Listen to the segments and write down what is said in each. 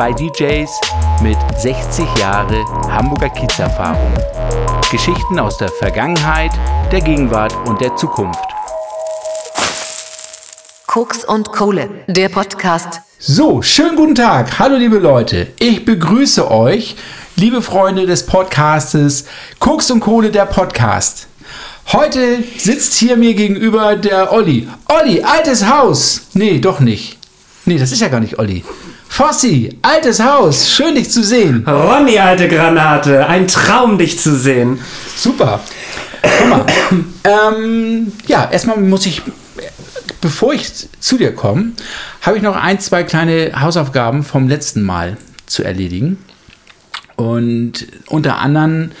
Zwei DJs mit 60 Jahre Hamburger Kiezerfahrung. Geschichten aus der Vergangenheit, der Gegenwart und der Zukunft. Koks und Kohle, der Podcast. So, schönen guten Tag. Hallo liebe Leute. Ich begrüße euch, liebe Freunde des Podcastes Koks und Kohle, der Podcast. Heute sitzt hier mir gegenüber der Olli. Olli, altes Haus. Nee, doch nicht. Nee, das ist ja gar nicht Olli. Fossi, altes Haus, schön dich zu sehen. Ronny, alte Granate, ein Traum, dich zu sehen. Super. Guck mal. ähm, ja, erstmal muss ich, bevor ich zu dir komme, habe ich noch ein, zwei kleine Hausaufgaben vom letzten Mal zu erledigen. Und unter anderem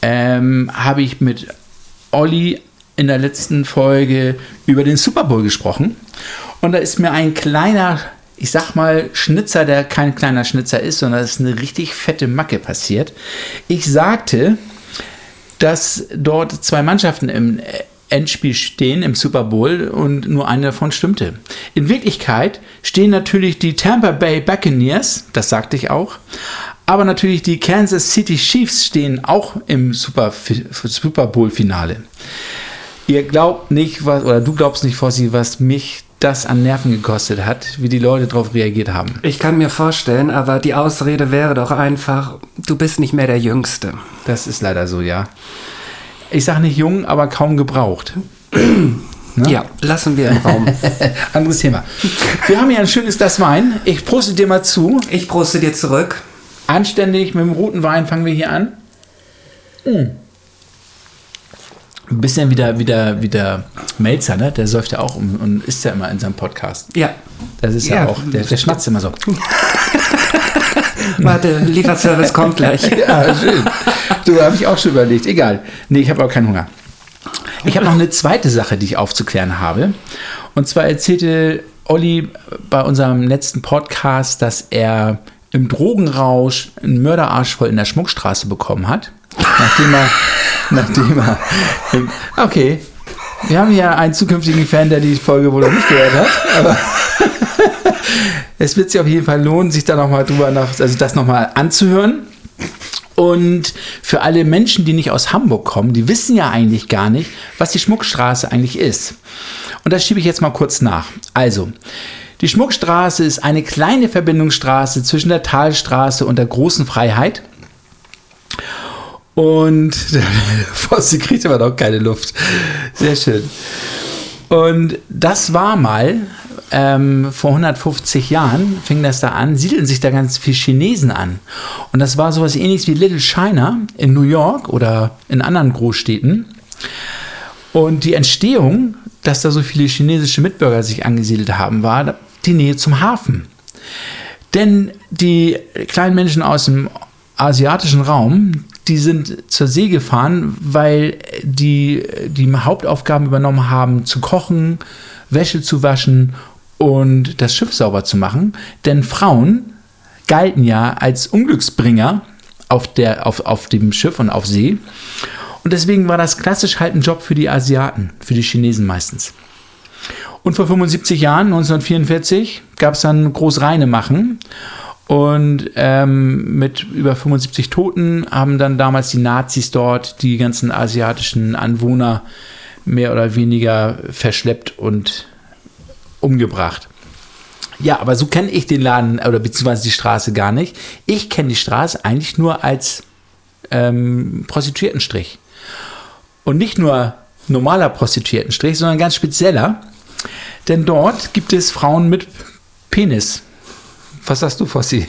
ähm, habe ich mit Olli in der letzten Folge über den Super Bowl gesprochen. Und da ist mir ein kleiner, ich sag mal, Schnitzer, der kein kleiner Schnitzer ist, sondern es ist eine richtig fette Macke passiert. Ich sagte, dass dort zwei Mannschaften im Endspiel stehen im Super Bowl und nur eine davon stimmte. In Wirklichkeit stehen natürlich die Tampa Bay Buccaneers, das sagte ich auch, aber natürlich die Kansas City Chiefs stehen auch im Super, Super Bowl Finale. Ihr glaubt nicht, was, oder du glaubst nicht, Fossi, was mich das an Nerven gekostet hat, wie die Leute darauf reagiert haben. Ich kann mir vorstellen, aber die Ausrede wäre doch einfach, du bist nicht mehr der Jüngste. Das ist leider so, ja. Ich sage nicht jung, aber kaum gebraucht. Ne? Ja, lassen wir im Raum. Anderes Thema. Wir haben hier ein schönes Glas Wein. Ich proste dir mal zu. Ich proste dir zurück. Anständig mit dem roten Wein fangen wir hier an. Mm ein bisschen wieder, wieder, wieder Melzer, ne? Der säuft ja auch und, und isst ja immer in seinem Podcast. Ja. Das ist ja, ja auch, der, der schmatzt immer so. Warte, Lieferservice kommt gleich. ja, schön. Du, habe ich auch schon überlegt. Egal. Nee, ich habe auch keinen Hunger. Ich habe noch eine zweite Sache, die ich aufzuklären habe. Und zwar erzählte Olli bei unserem letzten Podcast, dass er im Drogenrausch einen Mörderarsch voll in der Schmuckstraße bekommen hat. Nachdem er nachdem er. Okay. Wir haben hier einen zukünftigen Fan, der die Folge wohl noch nicht gehört hat. Aber es wird sich auf jeden Fall lohnen, sich da nochmal drüber nach, also das nochmal anzuhören. Und für alle Menschen, die nicht aus Hamburg kommen, die wissen ja eigentlich gar nicht, was die Schmuckstraße eigentlich ist. Und das schiebe ich jetzt mal kurz nach. Also, die Schmuckstraße ist eine kleine Verbindungsstraße zwischen der Talstraße und der Großen Freiheit. Und Fossi kriegt aber noch keine Luft. Sehr schön. Und das war mal ähm, vor 150 Jahren, fing das da an, siedelten sich da ganz viele Chinesen an. Und das war sowas ähnliches wie Little China in New York oder in anderen Großstädten. Und die Entstehung, dass da so viele chinesische Mitbürger sich angesiedelt haben, war die Nähe zum Hafen. Denn die kleinen Menschen aus dem asiatischen Raum, die sind zur See gefahren, weil die die Hauptaufgaben übernommen haben, zu kochen, Wäsche zu waschen und das Schiff sauber zu machen. Denn Frauen galten ja als Unglücksbringer auf, der, auf, auf dem Schiff und auf See. Und deswegen war das klassisch halt ein Job für die Asiaten, für die Chinesen meistens. Und vor 75 Jahren, 1944, gab es dann Großreine machen. Und ähm, mit über 75 Toten haben dann damals die Nazis dort die ganzen asiatischen Anwohner mehr oder weniger verschleppt und umgebracht. Ja, aber so kenne ich den Laden oder beziehungsweise die Straße gar nicht. Ich kenne die Straße eigentlich nur als ähm, Prostituiertenstrich. Und nicht nur normaler Prostituiertenstrich, sondern ganz spezieller. Denn dort gibt es Frauen mit Penis. Was sagst du, Fossi?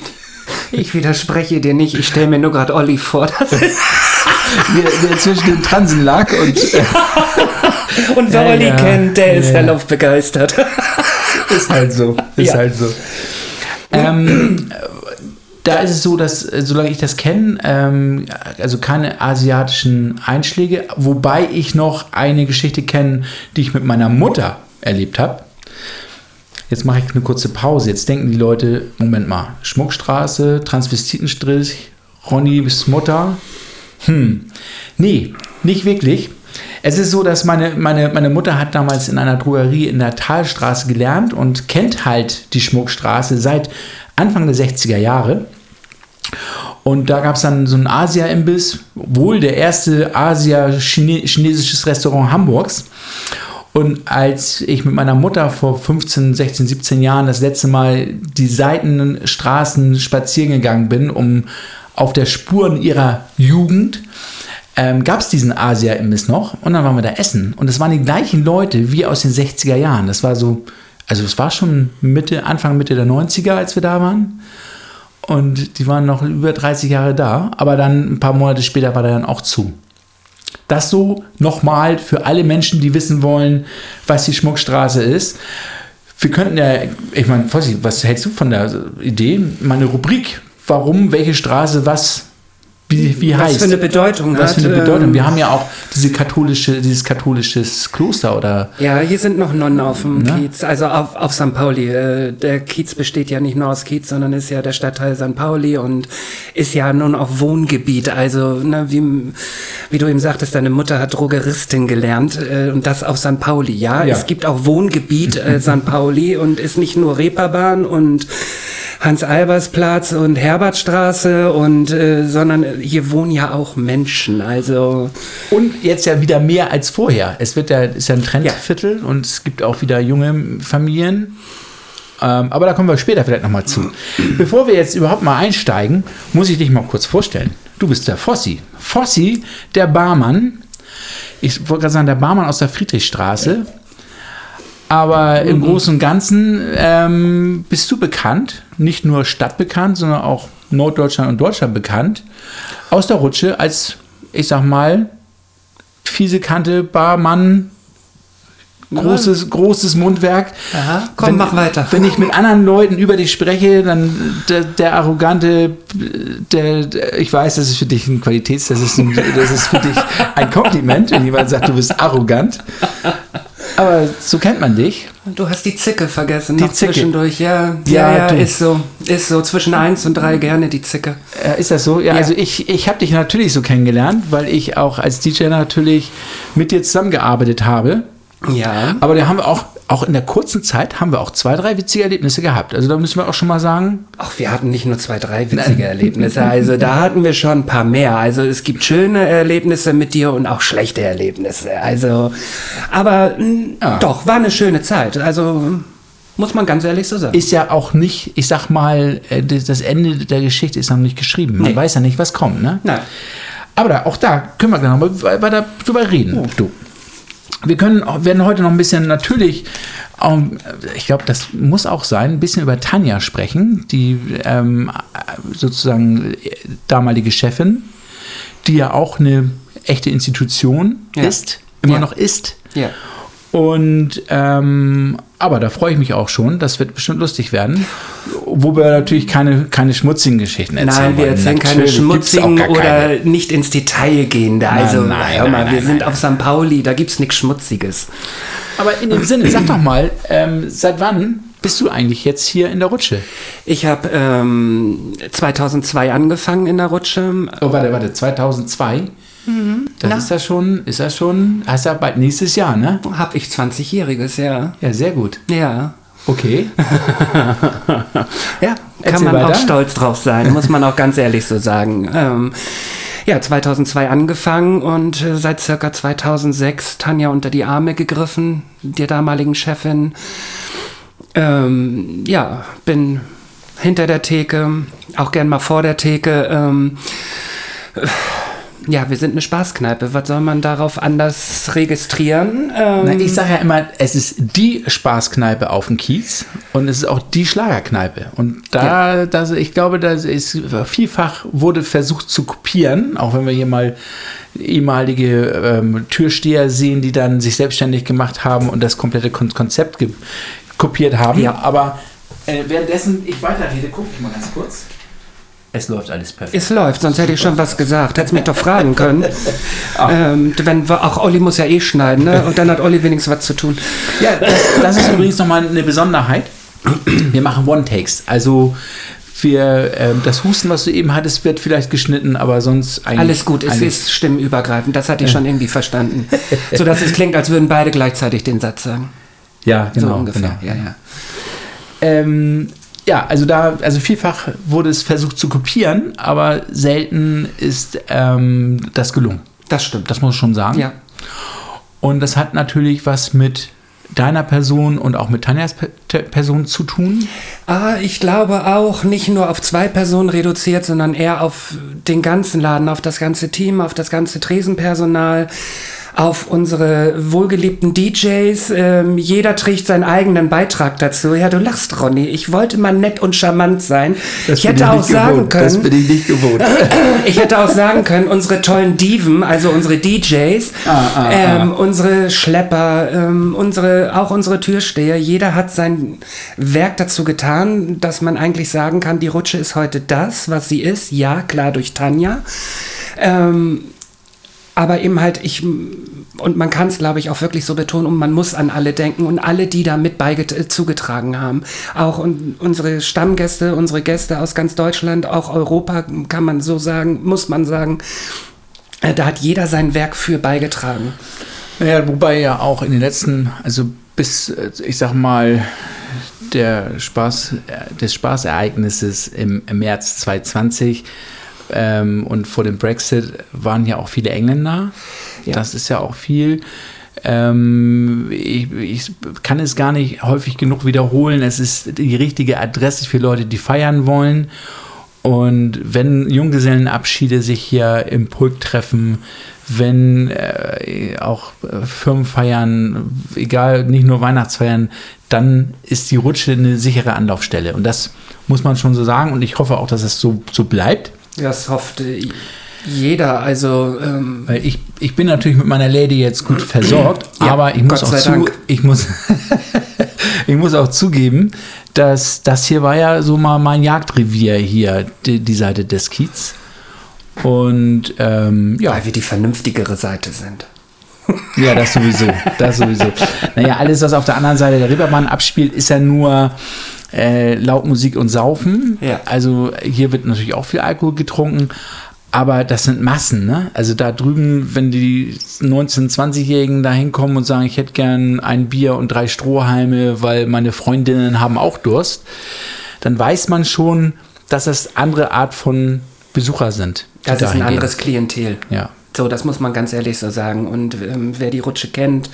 Ich widerspreche dir nicht, ich stelle mir nur gerade Olli vor. Dass wie, er zwischen den Transen lag und. Ja. und wer ja, Olli ja, kennt, der ist hellauf begeistert. ist halt so. Ist halt so. Ähm, da ist es so, dass, solange ich das kenne, ähm, also keine asiatischen Einschläge, wobei ich noch eine Geschichte kenne, die ich mit meiner Mutter erlebt habe. Jetzt mache ich eine kurze Pause. Jetzt denken die Leute, Moment mal, Schmuckstraße, Transvestitenstrich, Ronnys Mutter. Hm, nee, nicht wirklich. Es ist so, dass meine, meine, meine Mutter hat damals in einer Drogerie in der Talstraße gelernt und kennt halt die Schmuckstraße seit Anfang der 60er Jahre. Und da gab es dann so einen Asia-Imbiss, wohl der erste Asia-chinesisches Restaurant Hamburgs. Und als ich mit meiner Mutter vor 15, 16, 17 Jahren das letzte Mal die Seitenstraßen spazieren gegangen bin, um auf der Spuren ihrer Jugend, ähm, gab es diesen Asia-Imbiss noch. Und dann waren wir da essen. Und es waren die gleichen Leute wie aus den 60er Jahren. Das war so, also es war schon Mitte, Anfang, Mitte der 90er, als wir da waren. Und die waren noch über 30 Jahre da. Aber dann ein paar Monate später war der dann auch zu. Das so nochmal für alle Menschen, die wissen wollen, was die Schmuckstraße ist. Wir könnten ja, ich meine, was hältst du von der Idee? Meine Rubrik, warum, welche Straße, was wie, wie was heißt. für eine Bedeutung Was hat, für eine Bedeutung. Wir haben ja auch diese katholische, dieses katholisches Kloster oder Ja, hier sind noch Nonnen auf dem Ne? Kiez, also auf, auf St. Pauli. Äh, Der Kiez besteht ja nicht nur aus Kiez, sondern ist ja der Stadtteil St. Pauli und ist ja nun auch Wohngebiet. Also, ne, wie, wie du eben sagtest, deine Mutter hat Drogeristin gelernt äh, und das auf St. Pauli. Ja, Ja. es gibt auch Wohngebiet äh, St. Pauli und ist nicht nur Reeperbahn und Hans-Albers-Platz und Herbertstraße und äh, sondern hier wohnen ja auch Menschen. Also Und jetzt ja wieder mehr als vorher. Es wird ja, ist ja ein Trendviertel und es gibt auch wieder junge Familien. Ähm, aber da kommen wir später vielleicht nochmal zu. Bevor wir jetzt überhaupt mal einsteigen, muss ich dich mal kurz vorstellen. Du bist der Fossi. Fossi, der Barmann. Ich wollte gerade sagen, der Barmann aus der Friedrichstraße. Aber im Großen und Ganzen ähm, bist du bekannt, nicht nur stadtbekannt, sondern auch Norddeutschland und Deutschland bekannt, aus der Rutsche als, ich sag mal, fiese Kante, Barmann, großes, großes Mundwerk. Aha, komm, mach weiter. Wenn ich mit anderen Leuten über dich spreche, dann der, der arrogante, der, der, ich weiß, das ist für dich ein Qualitäts, das ist, ein, das ist für dich ein Kompliment, wenn jemand sagt, du bist arrogant. Aber so kennt man dich. Du hast die Zicke vergessen, Die Zicke. zwischendurch. Ja, Ja, ja, ja, ist so. Ist so. Zwischen eins und drei gerne die Zicke. Äh, ist das so? Ja, Ja. also ich, ich habe dich natürlich so kennengelernt, weil ich auch als DJ natürlich mit dir zusammengearbeitet habe. Ja. Aber da haben wir auch, auch in der kurzen Zeit haben wir auch zwei, drei witzige Erlebnisse gehabt. Also da müssen wir auch schon mal sagen, Ach, wir hatten nicht nur zwei, drei witzige Erlebnisse. Also da hatten wir schon ein paar mehr. Also es gibt schöne Erlebnisse mit dir und auch schlechte Erlebnisse. Also, aber Ja. doch, war eine schöne Zeit. Also muss man ganz ehrlich so sagen. ist ja auch nicht, ich sag mal, äh, das Ende der Geschichte ist noch nicht geschrieben. Man Nee. weiß ja nicht, was kommt, ne? Nein. Aber da, auch da können wir gleich noch mal weiter drüber reden. Du. Wir können, werden heute noch ein bisschen natürlich, ähm, ich glaube, das muss auch sein, ein bisschen über Tanja sprechen, die ähm, sozusagen äh, damalige Chefin, die ja auch eine echte Institution Ja. ist, immer Ja. noch ist. Ja. Und ähm, aber da freue ich mich auch schon. Das wird bestimmt lustig werden. Wo wir natürlich keine, keine schmutzigen Geschichten erzählen. Nein, wir wollen. erzählen keine gibt's auch schmutzigen oder keine. nicht ins Detail gehende. Also, nein, hör mal, nein, wir nein, sind nein. auf St. Pauli, da gibt's nichts Schmutziges. Aber in dem Sinne, sag doch mal, ähm, seit wann bist du eigentlich jetzt hier in der Rutsche? Ich habe ähm, 2002 angefangen in der Rutsche. Oh, warte, warte, 2002? Das Na? ist ja schon, ist ja schon, heißt ja bald nächstes Jahr, ne? Hab ich 20-Jähriges, ja. Ja, sehr gut. Ja. Okay. Ja, Erzähl kann man weiter. auch stolz drauf sein, muss man auch ganz ehrlich so sagen. Ähm, ja, 2002 angefangen und äh, seit circa 2006 Tanja unter die Arme gegriffen, der damaligen Chefin. Ähm, ja, bin hinter der Theke, auch gern mal vor der Theke. Ähm, äh, ja, wir sind eine Spaßkneipe. Was soll man darauf anders registrieren? Ähm, Na, ich sage ja immer, es ist die Spaßkneipe auf dem Kiez und es ist auch die Schlagerkneipe. Und da, das, ich glaube, das ist vielfach wurde versucht zu kopieren, auch wenn wir hier mal ehemalige ähm, Türsteher sehen, die dann sich selbstständig gemacht haben und das komplette Kon Konzept kopiert haben. Ja. Aber äh, währenddessen ich weiterrede, gucke ich mal ganz kurz. Es läuft alles perfekt. Es läuft, sonst hätte ich schon was gesagt. Hättest mich doch fragen können. ähm, wenn wir, auch Olli muss ja eh schneiden, ne? Und dann hat Olli wenigstens was zu tun. Ja, das, das ist übrigens nochmal eine Besonderheit. Wir machen One-Takes. Also wir, ähm, das Husten, was du eben hattest, wird vielleicht geschnitten, aber sonst eigentlich. Alles gut, es ist stimmenübergreifend. Das hatte ich schon irgendwie verstanden. So dass es klingt, als würden beide gleichzeitig den Satz sagen. Ja, genau. so ungefähr. Genau. Ja, ja. Ähm, ja, also da, also vielfach wurde es versucht zu kopieren, aber selten ist ähm, das gelungen. Das stimmt. Das muss ich schon sagen. Ja. Und das hat natürlich was mit deiner Person und auch mit Tanjas Person zu tun. Ah, ich glaube auch nicht nur auf zwei Personen reduziert, sondern eher auf den ganzen Laden, auf das ganze Team, auf das ganze Tresenpersonal, auf unsere wohlgeliebten DJs. Ähm, jeder trägt seinen eigenen Beitrag dazu. Ja, du lachst, Ronny. Ich wollte mal nett und charmant sein. ich hätte auch sagen können, bin ich nicht gewohnt. ich hätte auch sagen können, unsere tollen Diven, also unsere DJs, Ah, ähm, unsere Schlepper, ähm, unsere, auch unsere Türsteher, jeder hat sein Werk dazu getan, dass man eigentlich sagen kann, die Rutsche ist heute das, was sie ist. Ja, klar, durch Tanja. Ähm, aber eben halt, ich, und man kann es, glaube ich, auch wirklich so betonen, und man muss an alle denken und alle, die da mit äh, zugetragen haben. Auch un unsere Stammgäste, unsere Gäste aus ganz Deutschland, auch Europa, kann man so sagen, muss man sagen. Äh, Da hat jeder sein Werk für beigetragen. Naja, wobei ja auch in den letzten, also bis, äh, ich sag mal, der Spaß, des Spaßereignisses im März 2020 ähm, und vor dem Brexit waren ja auch viele Engländer. Ja. Das ist ja auch viel. Ähm, ich, ich kann es gar nicht häufig genug wiederholen. Es ist die richtige Adresse für Leute, die feiern wollen. Und wenn Junggesellenabschiede sich hier im Pulk treffen, wenn äh, auch äh, Firmen feiern, egal, nicht nur Weihnachtsfeiern, dann ist die Rutsche eine sichere Anlaufstelle. Und das muss man schon so sagen. Und ich hoffe auch, dass es so, so bleibt. Das hofft äh, jeder. Also, ähm, Weil ich, ich bin natürlich mit meiner Lady jetzt gut versorgt, Ja, aber ich muss auch zu, Dank. ich muss, ich muss auch zugeben, dass das hier war ja so mal mein Jagdrevier hier, die, die Seite des Kiez. Und ähm, ja, weil wir die vernünftigere Seite sind. ja, das sowieso, das sowieso. Naja, alles, was auf der anderen Seite der Reeperbahn abspielt, ist ja nur äh, laut Musik und Saufen. Ja. Also hier wird natürlich auch viel Alkohol getrunken, aber das sind Massen, ne? Also da drüben, wenn die 19-, 20-Jährigen da hinkommen und sagen, ich hätte gern ein Bier und drei Strohhalme, weil meine Freundinnen haben auch Durst, dann weiß man schon, dass das andere Art von Besucher sind. Das ist ein gehen. anderes Klientel. Ja. So, das muss man ganz ehrlich so sagen. Und ähm, wer die Rutsche kennt,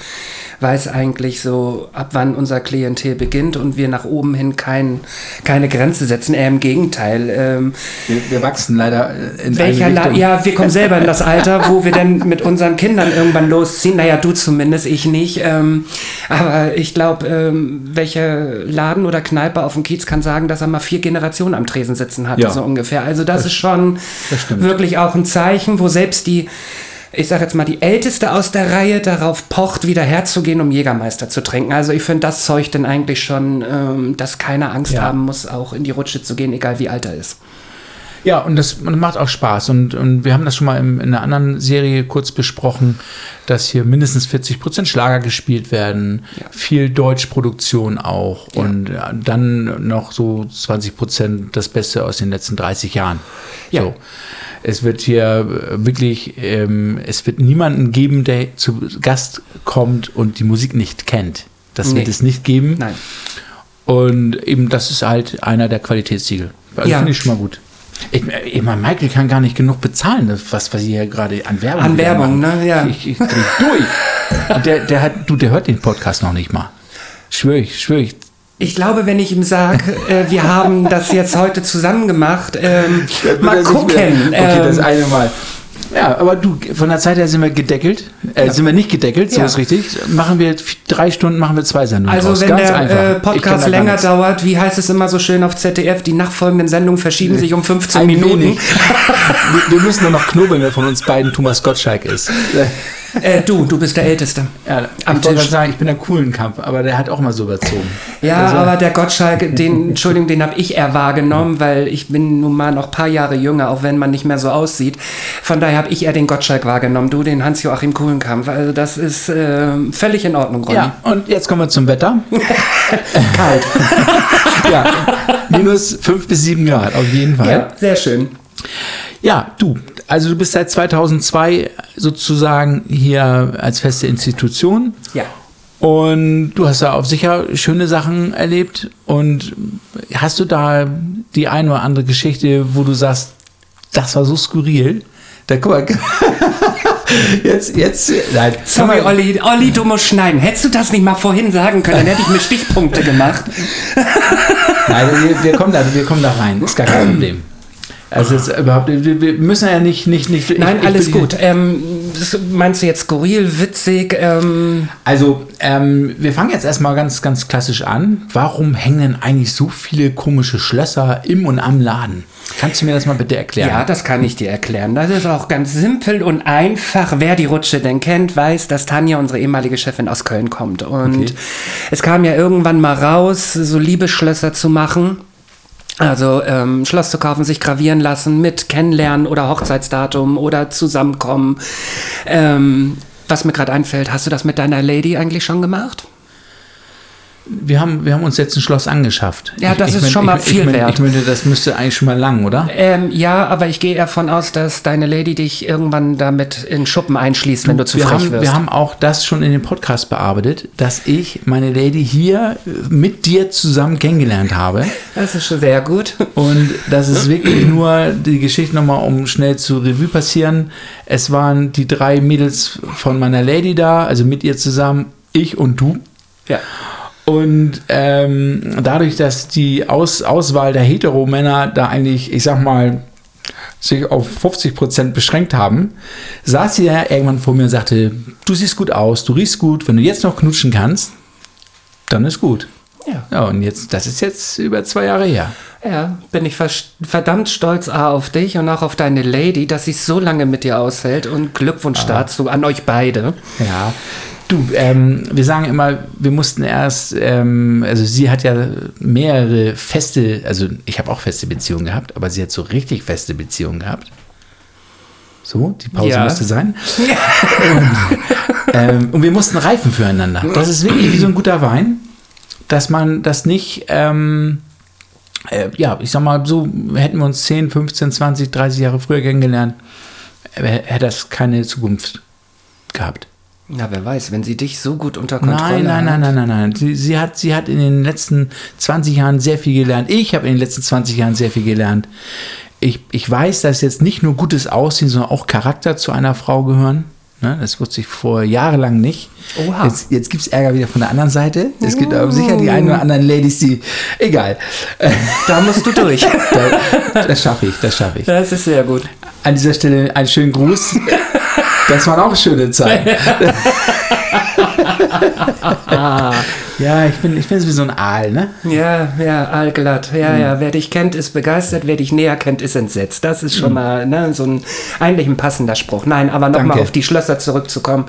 weiß eigentlich so, ab wann unser Klientel beginnt und wir nach oben hin kein, keine Grenze setzen. Eher im Gegenteil. Ähm, Wir, wir wachsen leider äh, in welcher La ja, wir kommen selber in das Alter, wo wir dann mit unseren Kindern irgendwann losziehen. Naja, du zumindest, ich nicht. Ähm, aber ich glaube, ähm, welcher Laden oder Kneipe auf dem Kiez kann sagen, dass er mal vier Generationen am Tresen sitzen hatte, Ja. so ungefähr. Also das, ist schon das wirklich auch ein Zeichen, wo selbst die ich sage jetzt mal, die Älteste aus der Reihe darauf pocht, wieder herzugehen, um Jägermeister zu trinken. Also ich finde, das zeugt dann eigentlich schon, ähm, dass keiner Angst Ja. haben muss, auch in die Rutsche zu gehen, egal wie alt er ist. Ja, und das macht auch Spaß. Und, und wir haben das schon mal in, in einer anderen Serie kurz besprochen, dass hier mindestens 40 Prozent Schlager gespielt werden, viel Deutschproduktion auch Ja. und äh, dann noch so 20 Prozent das Beste aus den letzten 30 Jahren. Ja. So. Es wird hier äh, wirklich, ähm, es wird niemanden geben, der zu Gast kommt und die Musik nicht kennt. Das Nee. wird es nicht geben. Nein. Und eben das ist halt einer der Qualitätssiegel. Also Ja. finde ich schon mal gut. Ich, ich meine, Michael kann gar nicht genug bezahlen, das, was, was hier gerade an Werbung An Werbung, machen. ne? Ja. Ich, ich dreh durch. Der, der, hat, du, der hört den Podcast noch nicht mal. Schwöre ich, schwöre ich. Ich glaube, wenn ich ihm sage, äh, wir haben das jetzt heute zusammen gemacht, ähm, mal gucken. Okay, das ähm, eine Mal. Ja, aber du, von der Zeit her sind wir gedeckelt. Äh, Sind wir nicht gedeckelt, so Ja. ist richtig. Machen wir drei Stunden, machen wir zwei Sendungen also draus. wenn Ganz der äh, Podcast länger dauert, wie heißt es immer so schön auf ZDF, die nachfolgenden Sendungen verschieben sich um 15 Ein Minuten. wir, wir müssen nur noch knobeln, wer von uns beiden Thomas Gottschalk ist. Äh, du, du bist der Älteste. Ja, Am ich Tisch. sagen, ich bin der coolen Kampf, aber der hat auch mal so überzogen. Ja, Also- aber der Gottschalk, den, Entschuldigung, den habe ich eher wahrgenommen, weil ich bin nun mal noch ein paar Jahre jünger, auch wenn man nicht mehr so aussieht. Von daher habe ich eher den Gottschalk wahrgenommen, du den Hans-Joachim Kuhlenkampf. Also das ist ähm, völlig in Ordnung, Ronny. Ja, und jetzt kommen wir zum Wetter. Kalt. ja, minus 5 bis 7 Grad, auf jeden Fall. ja, sehr schön. Ja, du, also du bist seit 2002 sozusagen hier als feste Institution. Ja. Und du hast da auf sicher schöne Sachen erlebt. Und hast du da die eine oder andere Geschichte, wo du sagst, das war so skurril? Da guck mal. Jetzt, jetzt, nein. Sorry, Olli, Olli, du musst schneiden. Hättest du das nicht mal vorhin sagen können, dann hätte ich mir Stichpunkte gemacht. Nein, wir, wir, kommen da, wir kommen da rein. Ist gar kein Problem. Also es ist überhaupt, wir müssen ja nicht, nicht, nicht. Nein, ich- alles gut. Ähm, meinst du jetzt skurril, witzig? Ähm, Also, ähm, wir fangen jetzt erstmal ganz, ganz klassisch an. Warum hängen eigentlich so viele komische Schlösser im und am Laden? Kannst du mir das mal bitte erklären? ja, das kann ich dir erklären. Das ist auch ganz simpel und einfach. Wer die Rutsche denn kennt, weiß, dass Tanja, unsere ehemalige Chefin, aus Köln kommt. Und Okay. es kam ja irgendwann mal raus, so Liebesschlösser zu machen. Also ähm, Schloss zu kaufen, sich gravieren lassen mit Kennenlernen oder Hochzeitsdatum oder Zusammenkommen. Ähm, was mir gerade einfällt, hast du das mit deiner Lady eigentlich schon gemacht? Wir haben, wir haben uns jetzt ein Schloss angeschafft. Ja, das ist schon mal ich, viel ich, wert. Ich meine, das müsste eigentlich schon mal lang, oder? Ähm, ja, aber ich gehe davon aus, dass deine Lady dich irgendwann damit in Schuppen einschließt, wenn du zu frech haben, wirst. wir haben auch das schon in dem Podcast bearbeitet, dass ich meine Lady hier äh, mit dir zusammen kennengelernt habe. das ist schon sehr gut. Und das ist wirklich nur die Geschichte nochmal, um schnell zu Revue passieren. Es waren die drei Mädels von meiner Lady da, also mit ihr zusammen, ich und du. Ja. Und ähm, dadurch, dass die Aus Auswahl der Heteromänner da eigentlich, ich sag mal, sich auf 50 Prozent beschränkt haben, saß sie ja irgendwann vor mir und sagte, du siehst gut aus, du riechst gut, wenn du jetzt noch knutschen kannst, dann ist gut. Ja. Ja, und jetzt, das ist jetzt über zwei Jahre her. Ja, bin ich verdammt stolz A, auf dich und auch auf deine Lady, dass sie so lange mit dir aushält und Glückwunsch dazu an euch beide. Ja. Du, ähm, wir sagen immer, wir mussten erst, ähm, also sie hat ja mehrere feste, also ich habe auch feste Beziehungen gehabt, aber sie hat so richtig feste Beziehungen gehabt. So, die Pause Ja. musste sein. Und, ähm, und wir mussten reifen füreinander. Das ist wirklich wie so ein guter Wein, dass man das nicht, ähm, äh, ja, ich sag mal, so hätten wir uns 10, 15, 20, 30 Jahre früher kennengelernt, äh, hätte das keine Zukunft gehabt. Na, wer weiß, wenn sie dich so gut unter Kontrolle Nein, nein, nein, hat. nein, nein, nein. Sie, sie, hat, sie hat in den letzten 20 Jahren sehr viel gelernt. Ich habe in den letzten 20 Jahren sehr viel gelernt. Ich, ich weiß, dass jetzt nicht nur gutes Aussehen, sondern auch Charakter zu einer Frau gehören. Ne, das wusste ich vor jahrelang nicht. Oha. Jetzt, jetzt gibt es Ärger wieder von der anderen Seite. Es gibt aber sicher die einen oder anderen Ladies, die. Egal. Da musst du durch. da, das schaffe ich, das schaffe ich. das ist sehr gut. An dieser Stelle einen schönen Gruß. Das waren auch schöne Zeiten. ja, ich bin, ich bin wie so ein Aal, ne? Ja, ja, allglatt. Ja, Hm. ja, wer dich kennt, ist begeistert, wer dich näher kennt, ist entsetzt. Das ist schon mal ne, so ein eigentlich ein passender Spruch. Nein, aber nochmal auf die Schlösser zurückzukommen.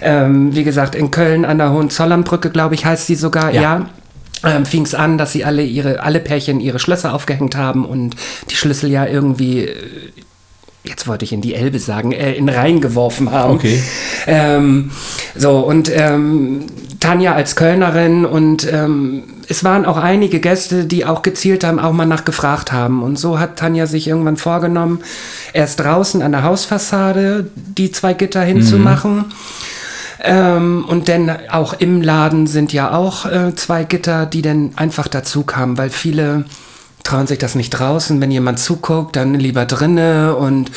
Ähm, wie gesagt, in Köln an der Hohenzollernbrücke, glaube ich, heißt sie sogar, Ja. ja. Ähm, fing es an, dass sie alle ihre, alle Pärchen ihre Schlösser aufgehängt haben und die Schlüssel ja irgendwie, äh, jetzt wollte ich in die Elbe sagen, äh, in Rhein geworfen haben. Okay. Ähm, so, und ähm, Tanja als Kölnerin und ähm, es waren auch einige Gäste, die auch gezielt haben, auch mal nachgefragt haben. Und so hat Tanja sich irgendwann vorgenommen, erst draußen an der Hausfassade die zwei Gitter hinzumachen. Ähm, und dann auch im Laden sind ja auch äh, zwei Gitter, die dann einfach dazu kamen, weil viele trauen sich das nicht draußen. Wenn jemand zuguckt, dann lieber drinne und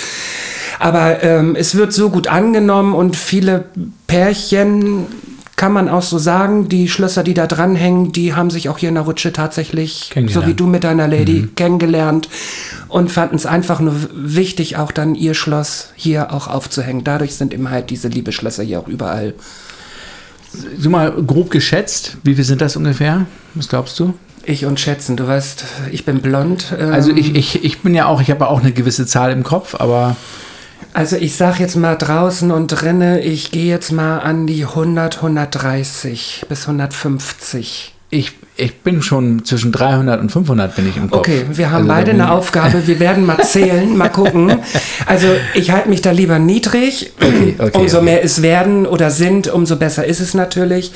aber ähm, es wird so gut angenommen und viele Pärchen kann man auch so sagen, die Schlösser, die da dranhängen, die haben sich auch hier in der Rutsche tatsächlich, so wie du mit deiner Lady, kennengelernt und fanden es einfach nur wichtig, auch dann ihr Schloss hier auch aufzuhängen. Dadurch sind eben halt diese Liebeschlösser hier auch überall. So mal grob geschätzt, wie viel sind das ungefähr? Was glaubst du? Ich und Schätzen, du weißt, ich bin blond. ähm, Also ich, ich, ich bin ja auch, ich habe auch eine gewisse Zahl im Kopf, aber Also ich sag jetzt mal draußen und drinne, ich gehe jetzt mal an die 100, 130 bis 150. ich, ich bin schon zwischen 300 und 500 bin ich im Kopf. Okay, wir haben Also beide eine Aufgabe. Wir werden mal zählen, mal gucken. Also ich halte mich da lieber niedrig. Okay, okay, umso okay. mehr es werden oder sind, umso besser ist es natürlich.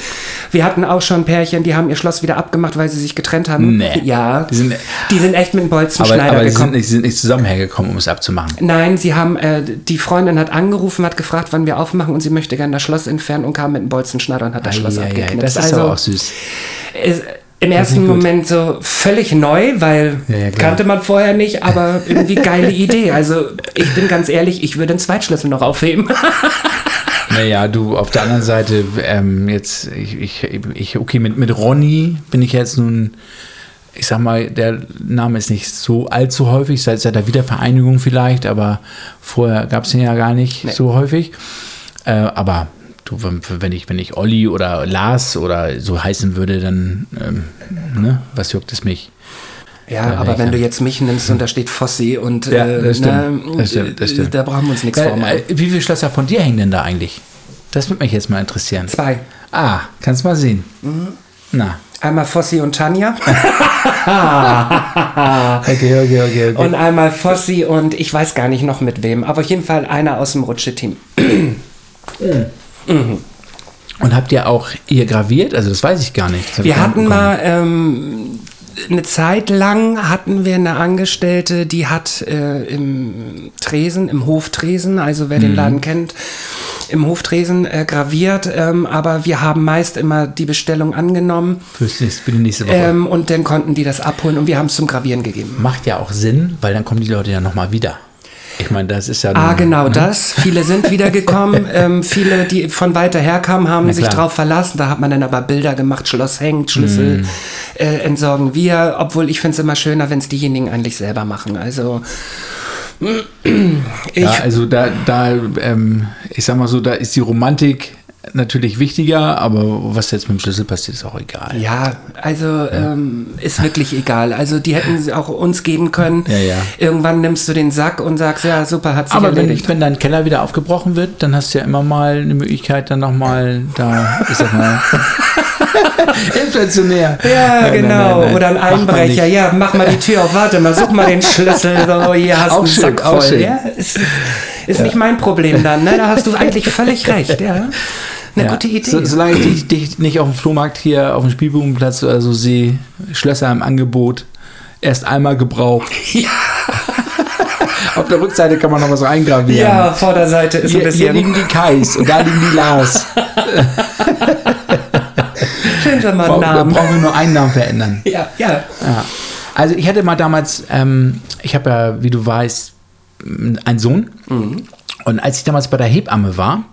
Wir hatten auch schon Pärchen, die haben ihr Schloss wieder abgemacht, weil sie sich getrennt haben. Nee. Ja, Die sind- die sind echt mit dem Aber, Bolzenschneider aber sind gekommen. nicht, die sind nicht zusammen hergekommen, um es abzumachen. Nein, sie haben, äh, die Freundin hat angerufen, hat gefragt, wann wir aufmachen und sie möchte gerne das Schloss entfernen und kam mit dem Bolzenschneider und hat das Schloss Ei, ei, ei, abgeknipst. das ist also, aber auch süß. ist im ersten. Moment so völlig neu, weil Ja, ja, kannte man vorher nicht, aber irgendwie geile Idee. Also ich bin ganz ehrlich, ich würde den Zweitschlüssel noch aufheben. Naja, du, auf der anderen Seite, ähm, jetzt, ich, ich, ich, okay, mit, mit Ronny bin ich jetzt nun, ich sag mal, der Name ist nicht so allzu häufig, seit, seit der Wiedervereinigung vielleicht, aber vorher gab es ihn ja gar nicht so häufig. Äh, aber du, wenn, wenn ich, wenn ich Olli oder Lars oder so heißen würde, dann, ähm, ne, was juckt es mich? Ja, Ja, aber wenn welcher? du jetzt mich nimmst und da steht Fossi und Ja, äh, das stimmt. ne, Das stimmt, das stimmt. da brauchen wir uns nichts Äh, vormachen. äh, wie viele Schlösser von dir hängen denn da eigentlich? Das würde mich jetzt mal interessieren. Zwei. Ah, kannst mal sehen. Mhm. Na. Einmal Fossi und Tanja Okay, okay, okay, okay. und einmal Fossi und ich weiß gar nicht noch mit wem, aber auf jeden Fall einer aus dem Rutsche-Team. Und habt ihr auch ihr graviert? Also das weiß ich gar nicht. Wir hatten mal ähm, eine Zeit lang hatten wir eine Angestellte, die hat äh, im Tresen, im Hoftresen, also wer den Mhm. Laden kennt, im Hoftresen äh, graviert, ähm, aber wir haben meist immer die Bestellung angenommen Fürs nächste, für die nächste Woche. ähm, und dann konnten die das abholen und wir haben es zum Gravieren gegeben. Macht ja auch Sinn, weil dann kommen die Leute ja nochmal wieder. Ich meine, das ist ja. Ah, nun- genau ne? das. Viele sind wiedergekommen. ähm, viele, die von weiter her kamen, haben sich drauf verlassen. Da hat man dann aber Bilder gemacht, Schloss hängt, Schlüssel Mhm. äh, entsorgen wir. Obwohl ich finde es immer schöner, wenn es diejenigen eigentlich selber machen. Also ich, Ja, also da, da ähm, ich sag mal so, da ist die Romantik natürlich wichtiger, aber was jetzt mit dem Schlüssel passiert, ist auch egal. Ja, also Ähm, ist wirklich egal. Also die hätten sie auch uns geben können. Ja, ja. Irgendwann nimmst du den Sack und sagst, ja super, hat sich Aber wenn, erledigt. wenn dein Keller wieder aufgebrochen wird, dann hast du ja immer mal eine Möglichkeit, dann nochmal da, ich sag mal, inflationär. ja, Nein, genau. nein, nein. Oder ein Einbrecher. Ja, mach mal die Tür auf. Warte mal, such mal den Schlüssel. So, hier hast du einen Sack voll. Ja, ist ist nicht mein Problem dann. Ne? Da hast du eigentlich völlig recht. Ja. Eine Ja. gute Idee. So, solange ich dich, nicht auf dem Flohmarkt hier auf dem Spielbubenplatz oder so sehe, Schlösser im Angebot, erst einmal gebraucht. ja. Auf der Rückseite kann man noch was eingravieren. ja, Vorderseite ist ein Hier, hier bisschen. liegen die Kais und da liegen die Lars. Schön mal Bra einen da Namen. brauchen wir nur einen Namen verändern. Ja, ja. Ja. Also ich hatte mal damals, ähm, ich habe ja, wie du weißt, einen Sohn. Und als ich damals bei der Hebamme war,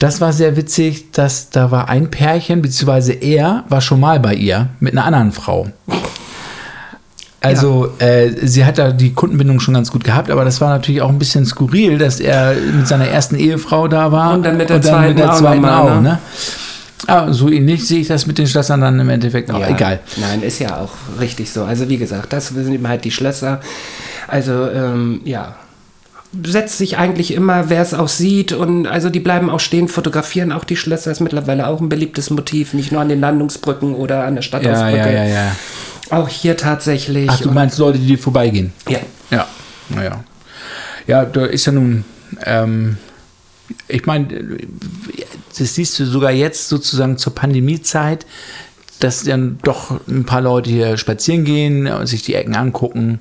das war sehr witzig, dass da war ein Pärchen, beziehungsweise er war schon mal bei ihr mit einer anderen Frau. Also äh, sie hat da die Kundenbindung schon ganz gut gehabt, aber das war natürlich auch ein bisschen skurril, dass er mit seiner ersten Ehefrau da war Und dann mit der zweiten auch zweiten noch mal, auch, ne? ne? Aber so ähnlich sehe ich das mit den Schlössern dann im Endeffekt auch. Ja, Egal. Nein, ist ja auch richtig so. Also wie gesagt, das sind eben halt die Schlösser. Also ähm, ja, setzt sich eigentlich immer, wer es auch sieht und also die bleiben auch stehen, fotografieren auch die Schlösser, ist mittlerweile auch ein beliebtes Motiv, nicht nur an den Landungsbrücken oder an der Ja, Stadtausbrücke. ja, ja, ja. Auch hier tatsächlich. Ach, du meinst Leute, die dir vorbeigehen? ja. Ja, naja. Ja, da ist ja nun, ähm, ich meine, das siehst du sogar jetzt sozusagen zur Pandemiezeit, dass dann doch ein paar Leute hier spazieren gehen und sich die Ecken angucken.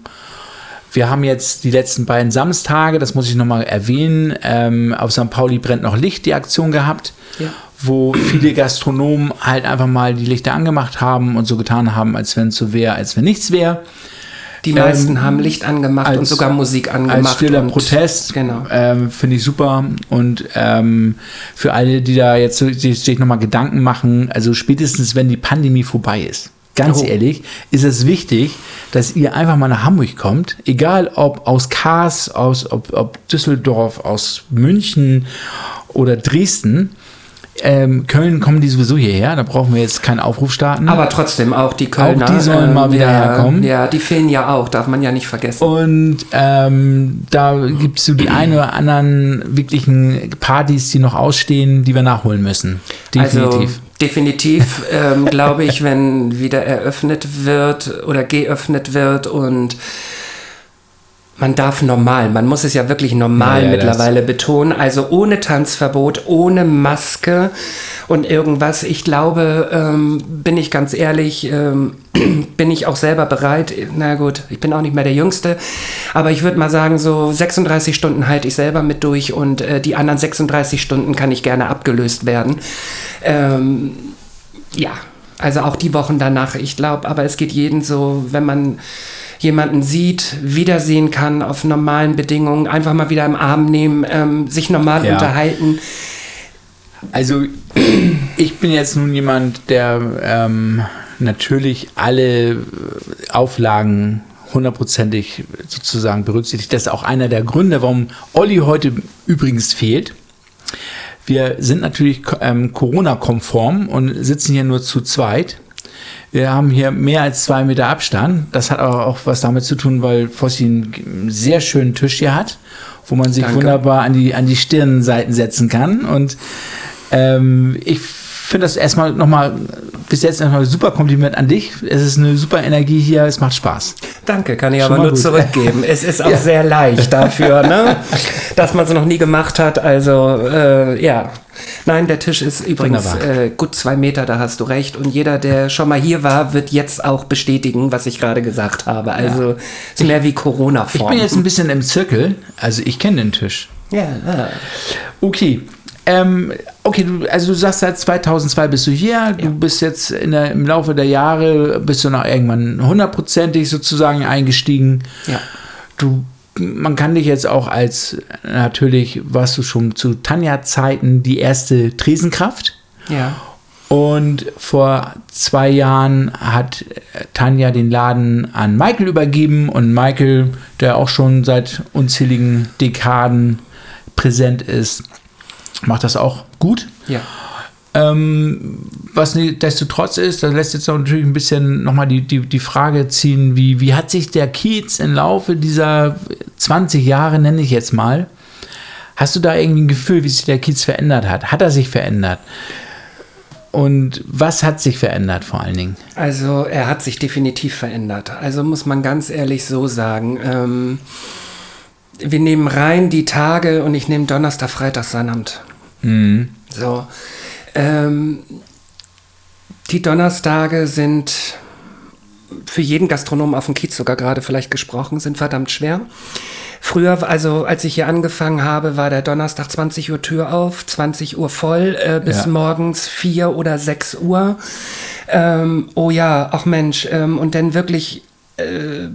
Wir haben jetzt die letzten beiden Samstage, das muss ich nochmal erwähnen, ähm, auf St. Pauli brennt noch Licht, die Aktion gehabt, Ja. wo viele Gastronomen halt einfach mal die Lichter angemacht haben und so getan haben, als wenn es so wäre, als wenn nichts wäre. Die meisten haben Licht angemacht und sogar Musik angemacht. Ähm, Als stiller und- Protest. Genau. Ähm, Finde ich super. Und ähm, für alle, die da jetzt sich nochmal Gedanken machen, also spätestens, wenn die Pandemie vorbei ist, ganz Oh. ehrlich, ist es wichtig, dass ihr einfach mal nach Hamburg kommt. Egal ob aus Kars, aus, ob, ob Düsseldorf, aus München oder Dresden. Ähm, Köln kommen die sowieso hierher, da brauchen wir jetzt keinen Aufruf starten. Aber trotzdem auch die Kölner. Auch die sollen mal wieder ja, herkommen. Ja, die fehlen ja auch, darf man ja nicht vergessen. Und ähm, da gibt es so die ein oder anderen wirklichen Partys, die noch ausstehen, die wir nachholen müssen. Definitiv. Also definitiv, ähm, glaube ich, wenn wieder eröffnet wird oder geöffnet wird und man darf normal, man muss es ja wirklich normal Ja, ja, mittlerweile betonen, also ohne Tanzverbot, ohne Maske und irgendwas. Ich glaube, ähm, bin ich ganz ehrlich, ähm, bin ich auch selber bereit. Na gut, ich bin auch nicht mehr der Jüngste, aber ich würde mal sagen, so 36 Stunden halte ich selber mit durch und äh, die anderen 36 Stunden kann ich gerne abgelöst werden. Ähm, ja, also auch die Wochen danach, ich glaube, aber es geht jeden so, wenn man jemanden sieht, wiedersehen kann auf normalen Bedingungen, einfach mal wieder im Arm nehmen, ähm, sich normal Ja. unterhalten. Also ich bin jetzt nun jemand, der ähm, natürlich alle Auflagen hundertprozentig sozusagen berücksichtigt. Das ist auch einer der Gründe, warum Olli heute übrigens fehlt. Wir sind natürlich ähm, Corona-konform und sitzen hier nur zu zweit. Wir haben hier mehr als zwei Meter Abstand. Das hat aber auch was damit zu tun, weil Fossi einen sehr schönen Tisch hier hat, wo man sich Danke. wunderbar an die, an die Stirnseiten setzen kann. Und ähm, ich finde das erstmal nochmal, bis jetzt erstmal ein super Kompliment an dich. Es ist eine super Energie hier, es macht Spaß. Danke, kann ich Schon aber nur gut. zurückgeben. Es ist auch Ja. sehr leicht dafür, ne? dass man es noch nie gemacht hat. Also äh, ja, nein, der Tisch ist übrigens äh, gut zwei Meter, da hast du recht. Und jeder, der schon mal hier war, wird jetzt auch bestätigen, was ich gerade gesagt habe. Also ist mehr wie Ich Corona-Form. bin jetzt ein bisschen im Zirkel, also ich kenne den Tisch. ja, ja. Okay. Ähm, okay, du, also du sagst seit 2002 bist du hier, du bist jetzt der, im Laufe der Jahre, bist du noch irgendwann hundertprozentig sozusagen eingestiegen. ja. Du, man kann dich jetzt auch als, natürlich warst du schon zu Tanja-Zeiten die erste Tresenkraft. ja. Und vor zwei Jahren hat Tanja den Laden an Michael übergeben und Michael, der auch schon seit unzähligen Dekaden präsent ist, macht das auch gut. Ja. Ähm, was nichtsdestotrotz ist, da lässt jetzt auch natürlich ein bisschen nochmal die, die, die Frage ziehen, wie, wie hat sich der Kiez im Laufe dieser 20 Jahre, nenne ich jetzt mal, hast du da irgendwie ein Gefühl, wie sich der Kiez verändert hat? Hat er sich verändert? Und was hat sich verändert vor allen Dingen? Also er hat sich definitiv verändert. Also muss man ganz ehrlich so sagen. Ähm, wir nehmen rein die Tage und ich nehme Donnerstag, Freitag, Sonnabend. So. Ähm, die Donnerstage sind für jeden Gastronomen auf dem Kiez sogar gerade vielleicht gesprochen, sind verdammt schwer. Früher, also als ich hier angefangen habe, war der Donnerstag 20 Uhr Tür auf, 20 Uhr voll, äh, bis Ja. morgens 4 oder 6 Uhr. Ähm, oh ja, ach Mensch, ähm, und dann wirklich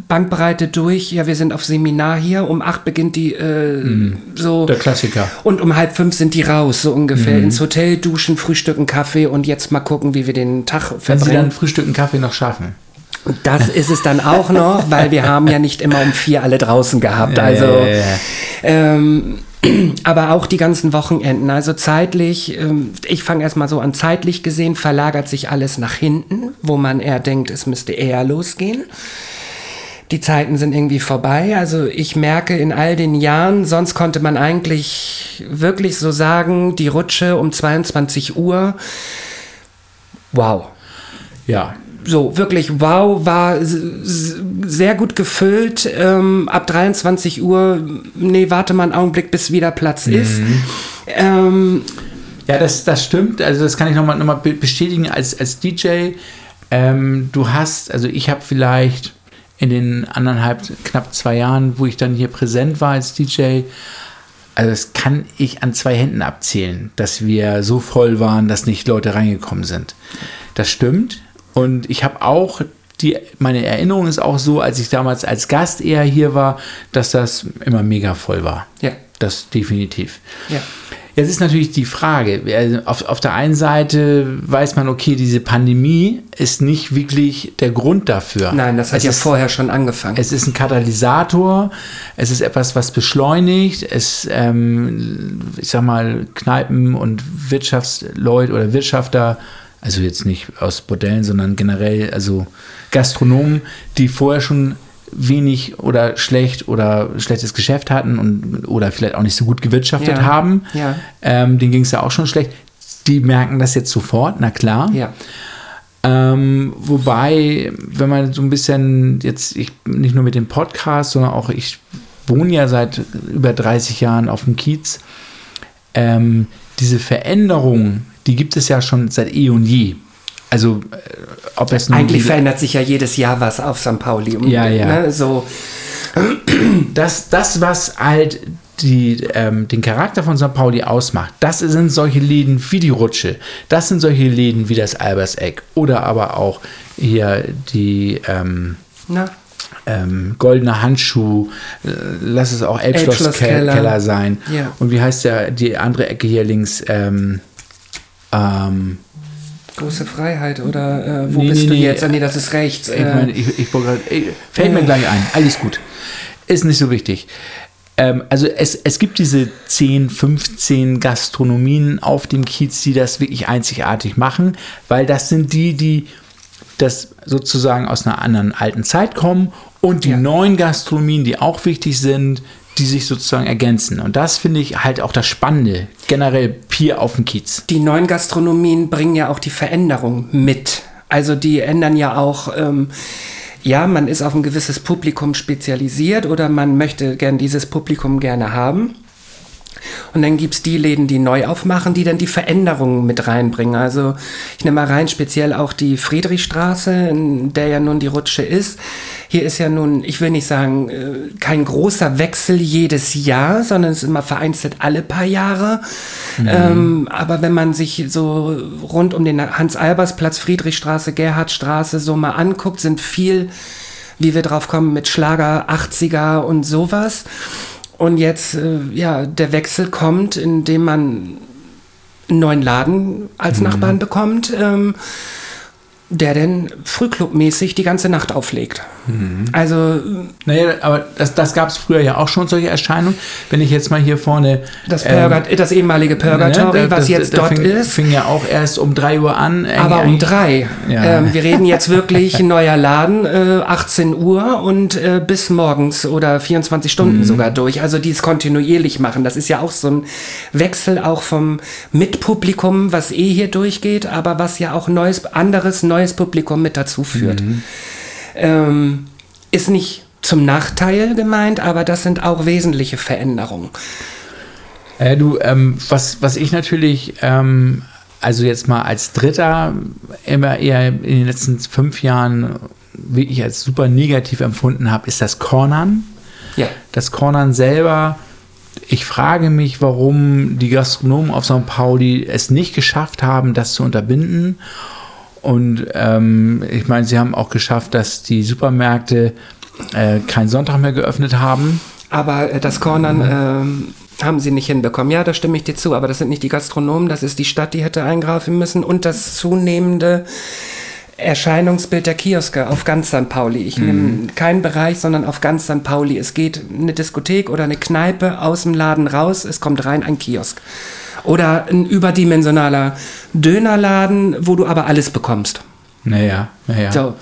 Bankbreite durch. Ja, wir sind auf Seminar hier. Um 8 beginnt die äh, so. Der Klassiker. Und um halb fünf sind die raus, so ungefähr. Ins Hotel, duschen, frühstücken, Kaffee und jetzt mal gucken, wie wir den Tag Wenn sie dann verbringen. Frühstück und Kaffee noch schaffen. Das ist es dann auch noch, weil wir haben ja nicht immer um vier alle draußen gehabt. Also, ja, ja. Ähm, aber auch die ganzen Wochenenden. Also zeitlich, ähm, ich fange erstmal so an, zeitlich gesehen verlagert sich alles nach hinten, wo man eher denkt, es müsste eher losgehen. Die Zeiten sind irgendwie vorbei. Also ich merke in all den Jahren, sonst konnte man eigentlich wirklich so sagen, die Rutsche um 22 Uhr. Wow Ja. so wirklich wow, war sehr gut gefüllt. Ähm, ab 23 Uhr, nee, warte mal einen Augenblick, bis wieder Platz ist. Ähm, Ja, das, das stimmt. Also das kann ich nochmal noch mal be- bestätigen als, als DJ. Ähm, du hast, also ich habe vielleicht in den anderthalb, knapp zwei Jahren, wo ich dann hier präsent war als DJ, also das kann ich an zwei Händen abzählen, dass wir so voll waren, dass nicht Leute reingekommen sind. Das stimmt. Und ich habe auch die, meine Erinnerung ist auch so, als ich damals als Gast eher hier war, dass das immer mega voll war. Ja. Das definitiv. ja. Jetzt ist natürlich die Frage, also auf, auf der einen Seite weiß man, okay, diese Pandemie ist nicht wirklich der Grund dafür. Nein, das hat es ja ist, vorher schon angefangen. Es ist ein Katalysator, es ist etwas, was beschleunigt, es, ähm, ich sag mal, Kneipen und Wirtschaftsleute oder Wirtschafter, also jetzt nicht aus Bordellen, sondern generell, also Gastronomen, die vorher schon wenig oder schlecht oder schlechtes Geschäft hatten und oder vielleicht auch nicht so gut gewirtschaftet Ja, haben, ja. ähm, denen ging es ja auch schon schlecht. die merken das jetzt sofort, na klar. Ja. Ähm, wobei, wenn man so ein bisschen jetzt, ich nicht nur mit dem Podcast, sondern auch ich wohne ja seit über 30 Jahren auf dem Kiez, ähm, diese Veränderung, die gibt es ja schon seit eh und je. Also, äh, ob es nun Eigentlich verändert sich ja jedes Jahr was auf St. Pauli. Um, Ja, ja. Ne, so, das, das, was halt die, ähm, den Charakter von St. Pauli ausmacht, das sind solche Läden wie die Rutsche, das sind solche Läden wie das Alberseck oder aber auch hier die ähm, ähm, Goldener Handschuh, äh, lass es auch Elbschlosskeller. Keller sein. Ja. Und wie heißt der, die andere Ecke hier links? Ähm, ähm, große Freiheit oder äh, wo Nee, bist nee, du nee. jetzt? Ah, nee, das ist rechts. Ich Äh, meine, ich, ich wollte gerade, ey, fällt mir äh. gleich ein, alles gut. Ist nicht so wichtig. Ähm, also es, es gibt diese 10, 15 Gastronomien auf dem Kiez, die das wirklich einzigartig machen, weil das sind die, die das sozusagen aus einer anderen alten Zeit kommen und die Ja. neuen Gastronomien, die auch wichtig sind, die sich sozusagen ergänzen. Und das finde ich halt auch das Spannende, generell hier auf dem Kiez. die neuen Gastronomien bringen ja auch die Veränderung mit. Also die ändern ja auch, ähm, ja, man ist auf ein gewisses Publikum spezialisiert oder man möchte gern dieses Publikum gerne haben. Und dann gibt es die Läden, die neu aufmachen, die dann die Veränderungen mit reinbringen. Also ich nehme mal rein, speziell auch die Friedrichstraße, in der ja nun die Rutsche ist. Hier ist ja nun, ich will nicht sagen, äh, kein großer Wechsel jedes Jahr, sondern es ist immer vereinzelt alle paar Jahre. Ähm, aber wenn man sich so rund um den Hans-Albers-Platz, Friedrichstraße, Gerhardstraße so mal anguckt, sind viel, wie wir drauf kommen, mit Schlager 80er und sowas. Und jetzt, äh, ja, der Wechsel kommt, indem man einen neuen Laden als Nachbarn bekommt, ähm, der denn frühclubmäßig die ganze Nacht auflegt. Also Naja, aber das, das gab es früher ja auch schon, solche Erscheinungen. Wenn ich jetzt mal hier vorne. das, ähm, Purgat das ehemalige Purgatory, ne, da- was das- jetzt da dort fing, ist. fing ja auch erst um 3 Uhr an. Aber um Eigentlich- drei. Ja. Ähm, wir reden jetzt wirklich neuer Laden, äh, 18 Uhr und äh, bis morgens oder 24 Stunden Mhm. sogar durch. Also die es kontinuierlich machen. Das ist ja auch so ein Wechsel auch vom Mitpublikum, was eh hier durchgeht, aber was ja auch neues, anderes, neues Publikum mit dazu führt. Mhm. Ähm, ist nicht zum Nachteil gemeint, aber das sind auch wesentliche Veränderungen. Äh, du, ähm, was, was ich natürlich, ähm, also jetzt mal als Dritter, immer eher in den letzten fünf Jahren wirklich als super negativ empfunden habe, ist das Cornern. Ja. Das Cornern selber, ich frage mich, warum die Gastronomen auf St. Pauli es nicht geschafft haben, das zu unterbinden. Und ähm, ich meine, sie haben auch geschafft, dass die Supermärkte äh, keinen Sonntag mehr geöffnet haben. Aber äh, das Cornern ähm, haben sie nicht hinbekommen. Ja, da stimme ich dir zu. Aber das sind nicht die Gastronomen, das ist die Stadt, die hätte eingreifen müssen. Und das zunehmende Erscheinungsbild der Kioske auf ganz St. Pauli. Ich nehme keinen Bereich, sondern auf ganz St. Pauli. Es geht eine Diskothek oder eine Kneipe aus dem Laden raus, es kommt rein ein Kiosk. Oder ein überdimensionaler Dönerladen, wo du aber alles bekommst. Naja, naja. So.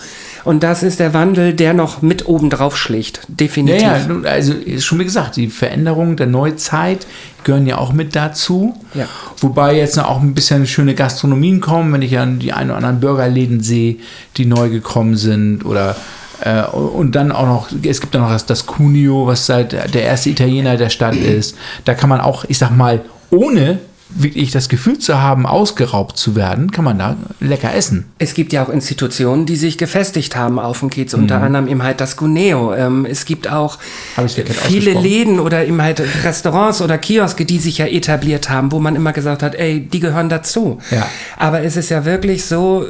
Und das ist der Wandel, der noch mit oben drauf schlägt. Ja, Definitiv. ja, nun, also schon wie gesagt, die Veränderungen der Neuzeit gehören ja auch mit dazu. Ja. Wobei jetzt auch ein bisschen schöne Gastronomien kommen, wenn ich an die ein oder anderen Burgerläden sehe, die neu gekommen sind oder äh, und dann auch noch, es gibt dann noch das, das Cuneo, was seit der erste Italiener der Stadt ist. Da kann man auch, ich sag mal, ohne wirklich das Gefühl zu haben, ausgeraubt zu werden, kann man da lecker essen. Es gibt ja auch Institutionen, die sich gefestigt haben auf dem Kiez, unter anderem eben halt das Cuneo. Ähm, es gibt auch viele. Läden oder eben halt Restaurants oder Kioske, die sich ja etabliert haben, wo man immer gesagt hat, ey, die gehören dazu. Ja. Aber es ist ja wirklich so,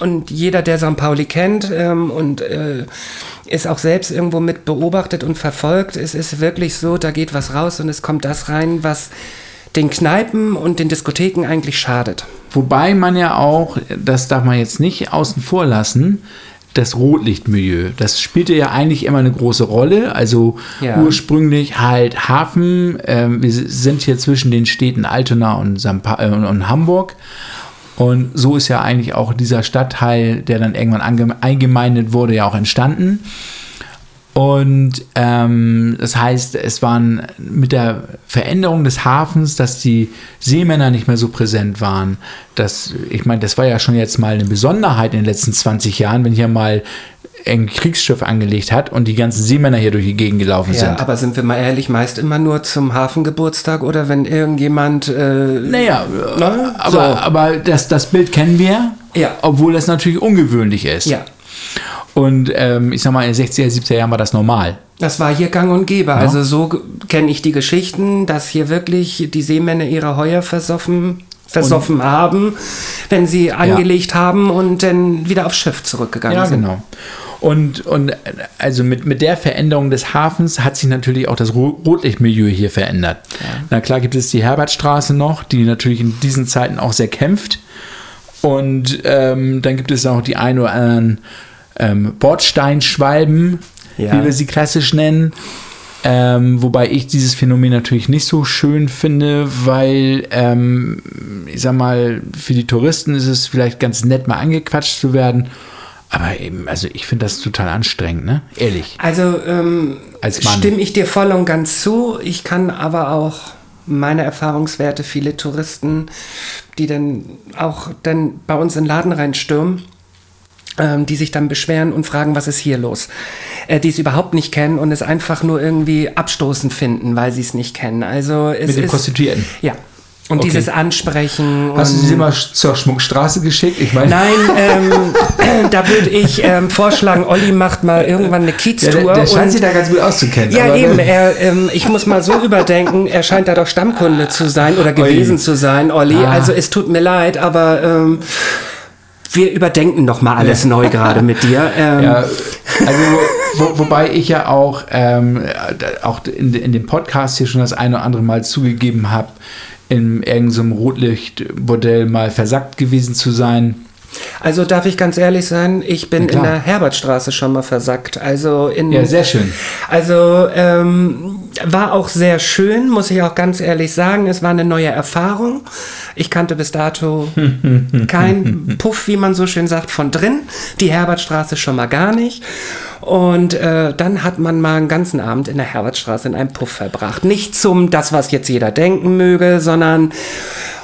und jeder, der St. Pauli kennt ähm, und äh, ist auch selbst irgendwo mit beobachtet und verfolgt, es ist wirklich so, da geht was raus und es kommt das rein, was den Kneipen und den Diskotheken eigentlich schadet. Wobei man ja auch, das darf man jetzt nicht außen vor lassen, das Rotlichtmilieu, das spielte ja eigentlich immer eine große Rolle. Also Ja. ursprünglich halt Hafen. Ähm, wir sind hier zwischen den Städten Altona und, äh, und, Hamburg. Und so ist ja eigentlich auch dieser Stadtteil, der dann irgendwann eingemeindet wurde, ja auch entstanden. Und ähm, das heißt, es waren mit der Veränderung des Hafens, dass die Seemänner nicht mehr so präsent waren. Das, ich meine, das war ja schon jetzt mal eine Besonderheit in den letzten 20 Jahren, wenn hier mal ein Kriegsschiff angelegt hat und die ganzen Seemänner hier durch die Gegend gelaufen Ja, sind. aber sind wir mal ehrlich, meist immer nur zum Hafengeburtstag oder wenn irgendjemand. Äh, Naja, Na, aber, so. aber das, das Bild kennen wir, Ja. obwohl das natürlich ungewöhnlich ist. ja, Und ähm, ich sag mal, in den 60er, 70er Jahren war das normal. das war hier gang und gäbe. Also so kenne ich die Geschichten, dass hier wirklich die Seemänner ihre Heuer versoffen, versoffen haben, wenn sie angelegt haben und dann wieder aufs Schiff zurückgegangen Ja, sind. genau. Und, und also mit, mit der Veränderung des Hafens hat sich natürlich auch das Ro- Rotlichtmilieu hier verändert. Na klar gibt es die Herbertstraße noch, die natürlich in diesen Zeiten auch sehr kämpft. Und ähm, dann gibt es auch die ein oder anderen ähm, Bordsteinschwalben, Ja. wie wir sie klassisch nennen. Ähm, wobei ich dieses Phänomen natürlich nicht so schön finde, weil, ähm, ich sag mal, für die Touristen ist es vielleicht ganz nett, mal angequatscht zu werden. Aber eben, also ich finde das total anstrengend, ne? Ehrlich. Also ähm, Als stimme ich dir voll und ganz zu. Ich kann aber auch meine Erfahrungswerte, viele Touristen, die dann auch dann bei uns in den Laden reinstürmen, die sich dann beschweren und fragen, was ist hier los? Äh, die es überhaupt nicht kennen und es einfach nur irgendwie abstoßend finden, weil sie es nicht kennen. Also es Mit den ist, Prostituierten. Ja. Und Okay. dieses Ansprechen. Hast du sie mal zur Schmuckstraße geschickt? Ich meine, Nein, ähm, da würde ich ähm, vorschlagen, Olli macht mal irgendwann eine ja, Kieztour. der, der scheint sich da ganz gut auszukennen. ja, eben. Er, ähm, ich muss mal so überdenken, er scheint da doch Stammkunde zu sein oder gewesen Ui. zu sein, Olli. Ah. Also es tut mir leid, aber ähm, wir überdenken noch mal alles neu gerade mit dir. Ähm, Ja, also wo, wobei ich ja auch, ähm, äh, auch in, in dem Podcast hier schon das eine oder andere Mal zugegeben habe, in irgendeinem Rotlichtbordell mal versackt gewesen zu sein. Also darf ich ganz ehrlich sein, ich bin in der Herbertstraße schon mal versackt. Also in Ja, sehr schön. Also ähm, war auch sehr schön, muss ich auch ganz ehrlich sagen. Es war eine neue Erfahrung. Ich kannte bis dato kein Puff, wie man so schön sagt, von drin. Die Herbertstraße schon mal gar nicht. Und äh, dann hat man mal einen ganzen Abend in der Herbertstraße in einem Puff verbracht. Nicht zum das, was jetzt jeder denken möge, sondern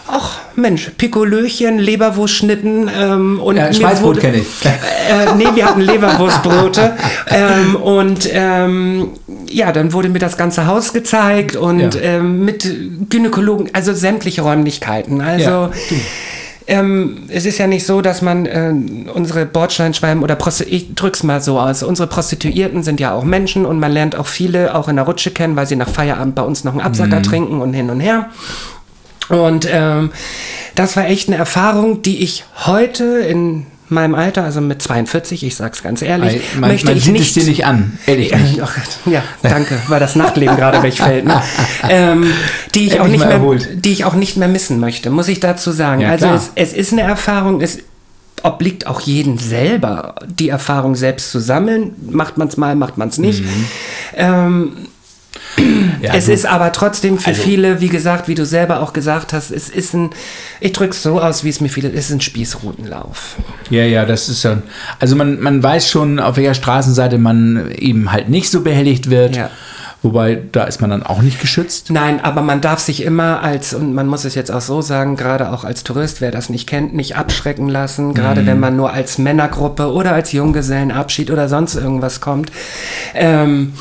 ach Mensch, Pikolöchen, Leberwurstschnitten ähm, und Ja, wurde- kenne ich. äh, nee, wir hatten Leberwurstbrote. ähm, und ähm, ja, dann wurde mir das ganze Haus gezeigt und Ja. ähm, mit Gynäkologen, also sämtliche Räumlichkeiten. Also Ja, ähm, es ist ja nicht so, dass man äh, unsere Bordsteinschwalben oder Prosti ich drück's mal so aus, unsere Prostituierten sind ja auch Menschen und man lernt auch viele auch in der Rutsche kennen, weil sie nach Feierabend bei uns noch einen Absacker trinken und hin und her. Und ähm, das war echt eine Erfahrung, die ich heute in meinem Alter, also mit 42, ich sag's ganz ehrlich, man, möchte man ich sieht nicht. es dir nicht an. Ehrlich Ja, nicht. oh Gott, ja, danke, weil das Nachtleben gerade wegfällt. Ne? Ähm, die, ich auch nicht mehr, erholt. die ich auch nicht mehr missen möchte, muss ich dazu sagen. Ja, also es, es ist eine Erfahrung, es obliegt auch jedem selber, die Erfahrung selbst zu sammeln. Macht man es mal, macht man es nicht. Mhm. Ähm, Ja, es ist aber trotzdem für Also- viele, wie gesagt, wie du selber auch gesagt hast, es ist ein, ich drück's so aus, wie es mir viele, es ist ein Spießrutenlauf. Ja, ja, das ist ja. Also man, man weiß schon, auf welcher Straßenseite man eben halt nicht so behelligt wird. Ja. Wobei, da ist man dann auch nicht geschützt. Nein, aber man darf sich immer als, und man muss es jetzt auch so sagen, gerade auch als Tourist, wer das nicht kennt, nicht abschrecken lassen. Gerade Mhm. wenn man nur als Männergruppe oder als Junggesellenabschied oder sonst irgendwas kommt. Ähm,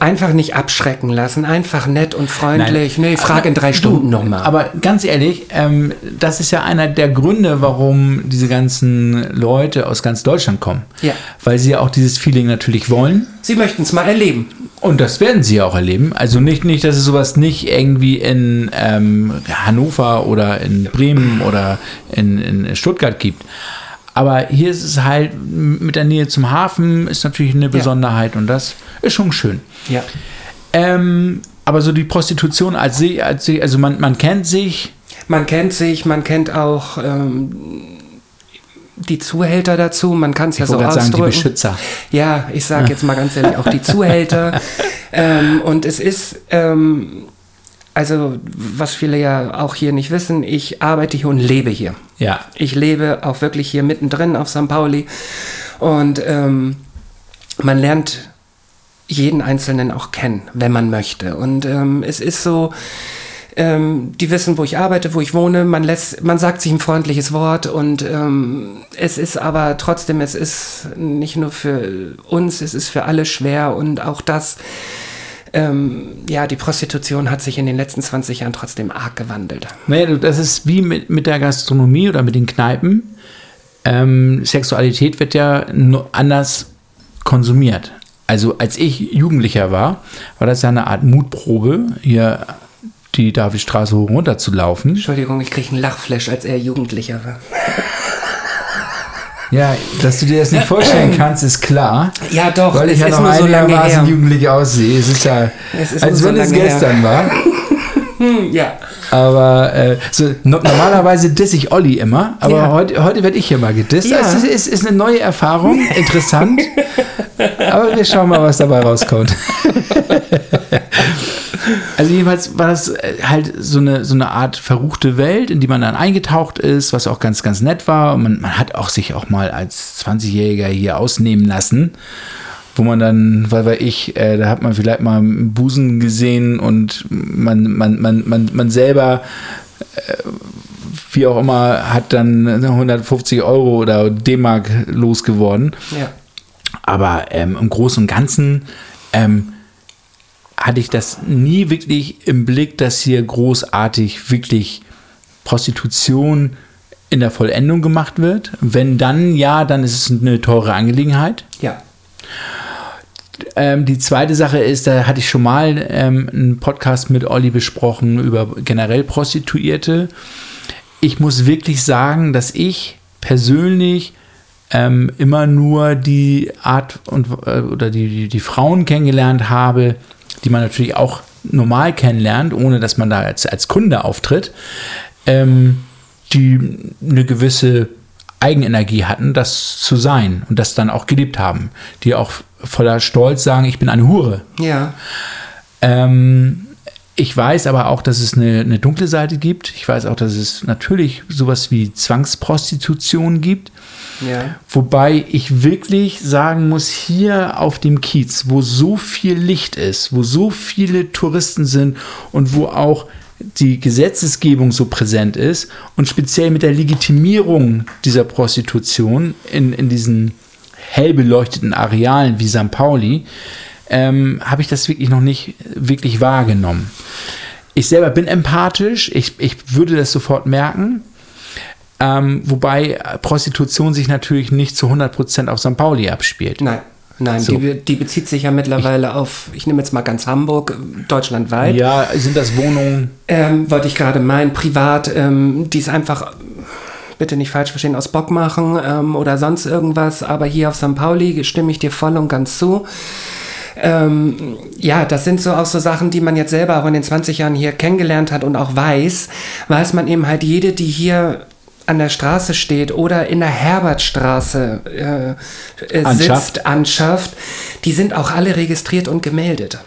einfach nicht abschrecken lassen, einfach nett und freundlich. Nee, frag in drei Stunden nochmal. Aber ganz ehrlich, ähm, das ist ja einer der Gründe, warum diese ganzen Leute aus ganz Deutschland kommen. Ja. Weil sie ja auch dieses Feeling natürlich wollen. Sie möchten es mal erleben. Und das werden sie ja auch erleben. Also nicht, nicht dass es sowas nicht irgendwie in ähm, Hannover oder in Bremen oder in, in Stuttgart gibt. Aber hier ist es halt mit der Nähe zum Hafen ist natürlich eine Besonderheit und das ist schon schön. Ja. Ähm, aber so die Prostitution als sie, als sie also man, man kennt sich. Man kennt sich, man kennt auch ähm, die Zuhälter dazu, man kann es ja so gerade sagen, die ausdrücken. Beschützer. Ja, ich sage jetzt mal ganz ehrlich, auch die Zuhälter. ähm, und es ist, ähm, also was viele ja auch hier nicht wissen, ich arbeite hier und lebe hier. Ja. Ich lebe auch wirklich hier mittendrin auf St. Pauli. Und ähm, man lernt jeden Einzelnen auch kennen, wenn man möchte. Und ähm, es ist so, ähm, die wissen, wo ich arbeite, wo ich wohne. Man lässt, man sagt sich ein freundliches Wort und ähm, es ist aber trotzdem, es ist nicht nur für uns, es ist für alle schwer und auch das, ähm, ja, die Prostitution hat sich in den letzten 20 Jahren trotzdem arg gewandelt. Naja, das ist wie mit, mit der Gastronomie oder mit den Kneipen. Ähm, Sexualität wird ja anders konsumiert. Also als ich Jugendlicher war, war das ja eine Art Mutprobe, hier die Davidstraße hoch und runter zu laufen. Entschuldigung, ich kriege einen Lachflash, als er Jugendlicher war. Ja, dass du dir das nicht vorstellen kannst, ist klar. Ja, doch. Weil ich ja noch einigermaßen so jugendlich aussehe. Es ist ja, es ist als wenn so es gestern her. war. hm, ja. Aber äh, so, no, normalerweise diss ich Olli immer, aber ja. heute, heute werde ich hier mal gedisst. Ja. Also, es ist, ist, eine neue Erfahrung, interessant. aber wir schauen mal, was dabei rauskommt. also jedenfalls war das äh, halt so eine, so eine Art verruchte Welt, in die man dann eingetaucht ist, was auch ganz, ganz nett war. Und man, man hat auch sich auch mal als 20-Jähriger hier ausnehmen lassen wo man dann, weil weil ich, äh, da hat man vielleicht mal einen Busen gesehen und man, man, man, man, man selber, äh, wie auch immer, hat dann 150 Euro oder D-Mark losgeworden. Ja. Aber ähm, im Großen und Ganzen ähm, hatte ich das nie wirklich im Blick, dass hier großartig wirklich Prostitution in der Vollendung gemacht wird. Wenn dann ja, dann ist es eine teure Angelegenheit. Ja. Ähm, die zweite Sache ist, da hatte ich schon mal ähm, einen Podcast mit Olli besprochen über generell Prostituierte. Ich muss wirklich sagen, dass ich persönlich ähm, immer nur die Art und äh, oder die, die, die, Frauen kennengelernt habe, die man natürlich auch normal kennenlernt, ohne dass man da als, als Kunde auftritt, ähm, die eine gewisse Eigenenergie hatten, das zu sein und das dann auch geliebt haben, die auch voller Stolz sagen, ich bin eine Hure. Ja. Ähm, ich weiß aber auch, dass es eine, eine, dunkle Seite gibt. Ich weiß auch, dass es natürlich sowas wie Zwangsprostitution gibt. Ja. Wobei ich wirklich sagen muss, hier auf dem Kiez, wo so viel Licht ist, wo so viele Touristen sind und wo auch die Gesetzesgebung so präsent ist und speziell mit der Legitimierung dieser Prostitution in, in diesen hell beleuchteten Arealen wie St. Pauli, ähm, habe ich das wirklich noch nicht wirklich wahrgenommen. Ich selber bin empathisch, ich, ich würde das sofort merken. Ähm, wobei Prostitution sich natürlich nicht zu 100% auf St. Pauli abspielt. Nein. Nein, so. die, die, bezieht sich ja mittlerweile ich, auf, ich nehme jetzt mal ganz Hamburg, deutschlandweit. Ja, sind das Wohnungen? Ähm, wollte ich gerade meinen, privat, ähm, die ist einfach, bitte nicht falsch verstehen, aus Bock machen ähm, oder sonst irgendwas, aber hier auf St. Pauli stimme ich dir voll und ganz zu. Ähm, ja, das sind so auch so Sachen, die man jetzt selber auch in den 20 Jahren hier kennengelernt hat und auch weiß, weiß man eben halt jede, die hier an der Straße steht oder in der Herbertstraße äh, äh, sitzt, anschafft, die sind auch alle registriert und gemeldet.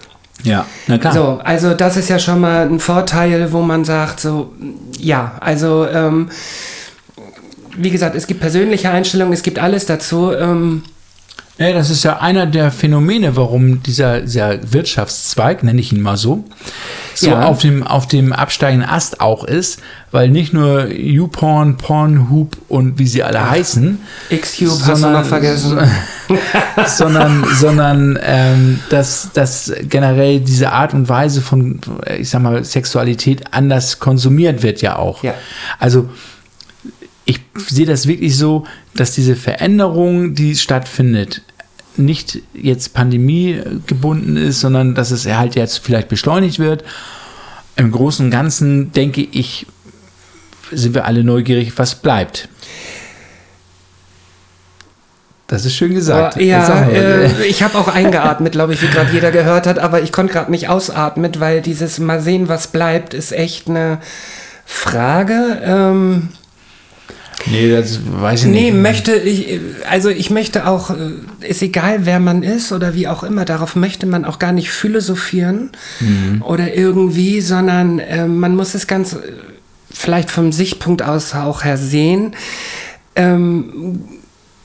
Ja, na klar. So, also das ist ja schon mal ein Vorteil, wo man sagt, so, ja, also ähm, wie gesagt, es gibt persönliche Einstellungen, es gibt alles dazu. Ähm, ja, das ist ja einer der Phänomene, warum dieser, dieser Wirtschaftszweig, nenne ich ihn mal so, so ja. auf, dem, auf dem absteigenden Ast auch ist, weil nicht nur YouPorn, Pornhub und wie sie alle Ach, heißen, Xtube hast du noch vergessen, sondern, sondern ähm, dass, dass generell diese Art und Weise von, ich sag mal, Sexualität anders konsumiert wird ja auch. Ja. Also ich sehe das wirklich so, dass diese Veränderung, die stattfindet, nicht jetzt Pandemie gebunden ist, sondern dass es halt jetzt vielleicht beschleunigt wird. Im Großen und Ganzen denke ich, sind wir alle neugierig, was bleibt. Das ist schön gesagt. Oh, ja, äh, ich habe auch eingeatmet, glaube ich, wie gerade jeder gehört hat, aber ich konnte gerade nicht ausatmen, weil dieses Mal sehen, was bleibt, ist echt eine Frage. Ähm, Nee, das weiß ich nee, nicht. Nee, möchte ich, also ich möchte auch, äh, ist egal wer man ist oder wie auch immer, darauf möchte man auch gar nicht philosophieren mhm. oder irgendwie, sondern äh, man muss es ganz äh, vielleicht vom Sichtpunkt aus auch her sehen. Ähm,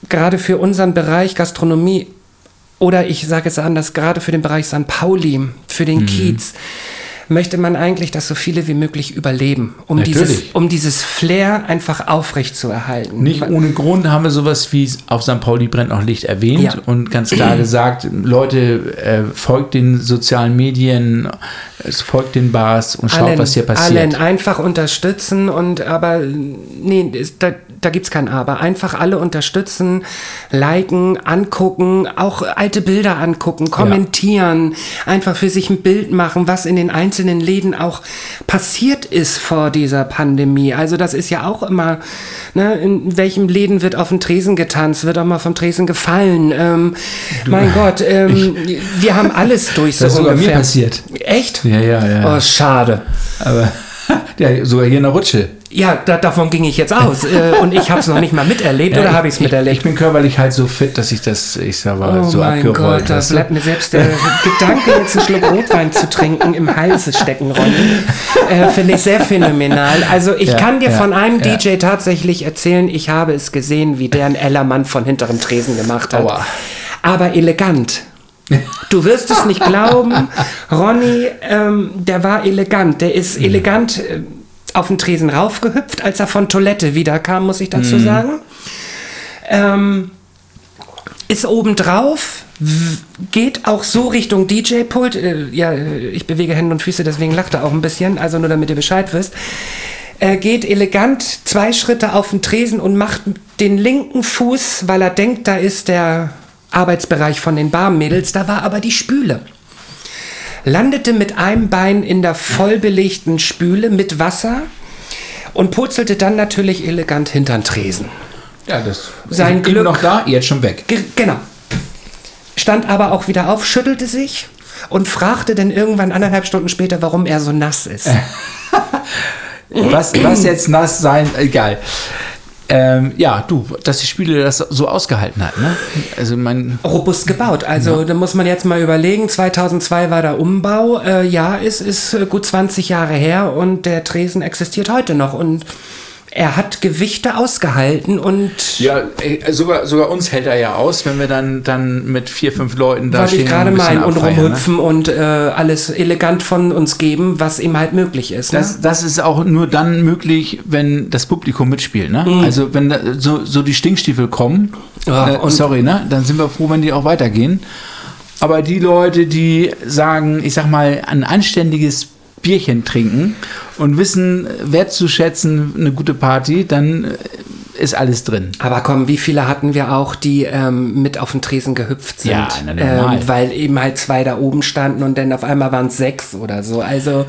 gerade für unseren Bereich Gastronomie oder ich sage es anders, gerade für den Bereich St. Pauli, für den Mhm. Kiez, möchte man eigentlich, dass so viele wie möglich überleben, um, Natürlich. dieses, um dieses Flair einfach aufrecht zu erhalten. Nicht ohne Grund haben wir sowas wie auf St. Pauli brennt noch Licht erwähnt Ja. und ganz klar gesagt, Leute, äh, folgt den sozialen Medien, es folgt den Bars und schaut, was hier passiert. Allen einfach unterstützen und aber nee, da, da gibt es kein Aber. Einfach alle unterstützen, liken, angucken, auch alte Bilder angucken, kommentieren, einfach für sich ein Bild machen, was in den einzelnen Läden auch passiert ist vor dieser Pandemie. Also das ist ja auch immer, ne, in welchem Läden wird auf dem Tresen getanzt, wird auch mal vom Tresen gefallen. Ähm, mein Gott, ähm, wir haben alles durch so Das ist sogar mir ungefähr. passiert. Echt? Ja, ja, ja. Oh, schade. Aber ja, sogar hier in der Rutsche. Ja, da, davon ging ich jetzt aus. äh, und ich habe es noch nicht mal miterlebt oder habe ich es miterlebt? ich bin körperlich halt so fit, dass ich das, ich sag mal, Oh so mein abgerollt Gott, da weißt du? bleibt mir selbst der Gedanke, jetzt einen Schluck Rotwein zu trinken, im Halse stecken, Ronny. Äh, Finde ich sehr phänomenal. Also ich Ja, kann dir ja, von einem ja. DJ tatsächlich erzählen, ich habe es gesehen, wie der einen Ellermann von hinterem Tresen gemacht hat. Aua. Aber elegant. Du wirst es nicht glauben, Ronny, ähm, der war elegant. Der ist elegant äh, auf den Tresen raufgehüpft, als er von Toilette wiederkam, muss ich dazu sagen. Ähm, ist obendrauf, geht auch so Richtung DJ-Pult. Äh, ja, ich bewege Hände und Füße, deswegen lacht er auch ein bisschen, also nur damit ihr Bescheid wisst. Er geht elegant zwei Schritte auf den Tresen und macht den linken Fuß, weil er denkt, da ist der Arbeitsbereich von den Barmädels, da war aber die Spüle. Landete mit einem Bein in der vollbelegten Spüle mit Wasser und purzelte dann natürlich elegant hintern Tresen. Ja, das Sein Glück- noch da, jetzt schon weg. Ge genau. Stand aber auch wieder auf, schüttelte sich und fragte dann irgendwann anderthalb Stunden später, warum er so nass ist. Was, was jetzt nass sein, egal. Ähm, ja, du, dass die Spiele das so ausgehalten hat, ne? Also mein, Robust gebaut. Also da muss man jetzt mal überlegen, 2002 war der Umbau. Äh, ja, es ist äh, gut 20 Jahre her und der Tresen existiert heute noch. Und er hat Gewichte ausgehalten und ja, ey, sogar, sogar uns hält er ja aus, wenn wir dann, dann mit vier, fünf Leuten da was stehen ich gerade ein bisschen meine und ne? rumhüpfen und äh, alles elegant von uns geben, was ihm halt möglich ist. Ne? Das, das ist auch nur dann möglich, wenn das Publikum mitspielt. Ne? Mhm. Also wenn da so, so die Stinkstiefel kommen, Ja, äh, und- sorry, ne? dann sind wir froh, wenn die auch weitergehen. Aber die Leute, die sagen, ich sag mal, ein anständiges Bierchen trinken und wissen wertzuschätzen eine gute Party, dann äh, ist alles drin. Aber komm, wie viele hatten wir auch, die ähm, mit auf den Tresen gehüpft sind? Ja, na, ähm, weil eben halt zwei da oben standen und dann auf einmal waren es sechs oder so. Also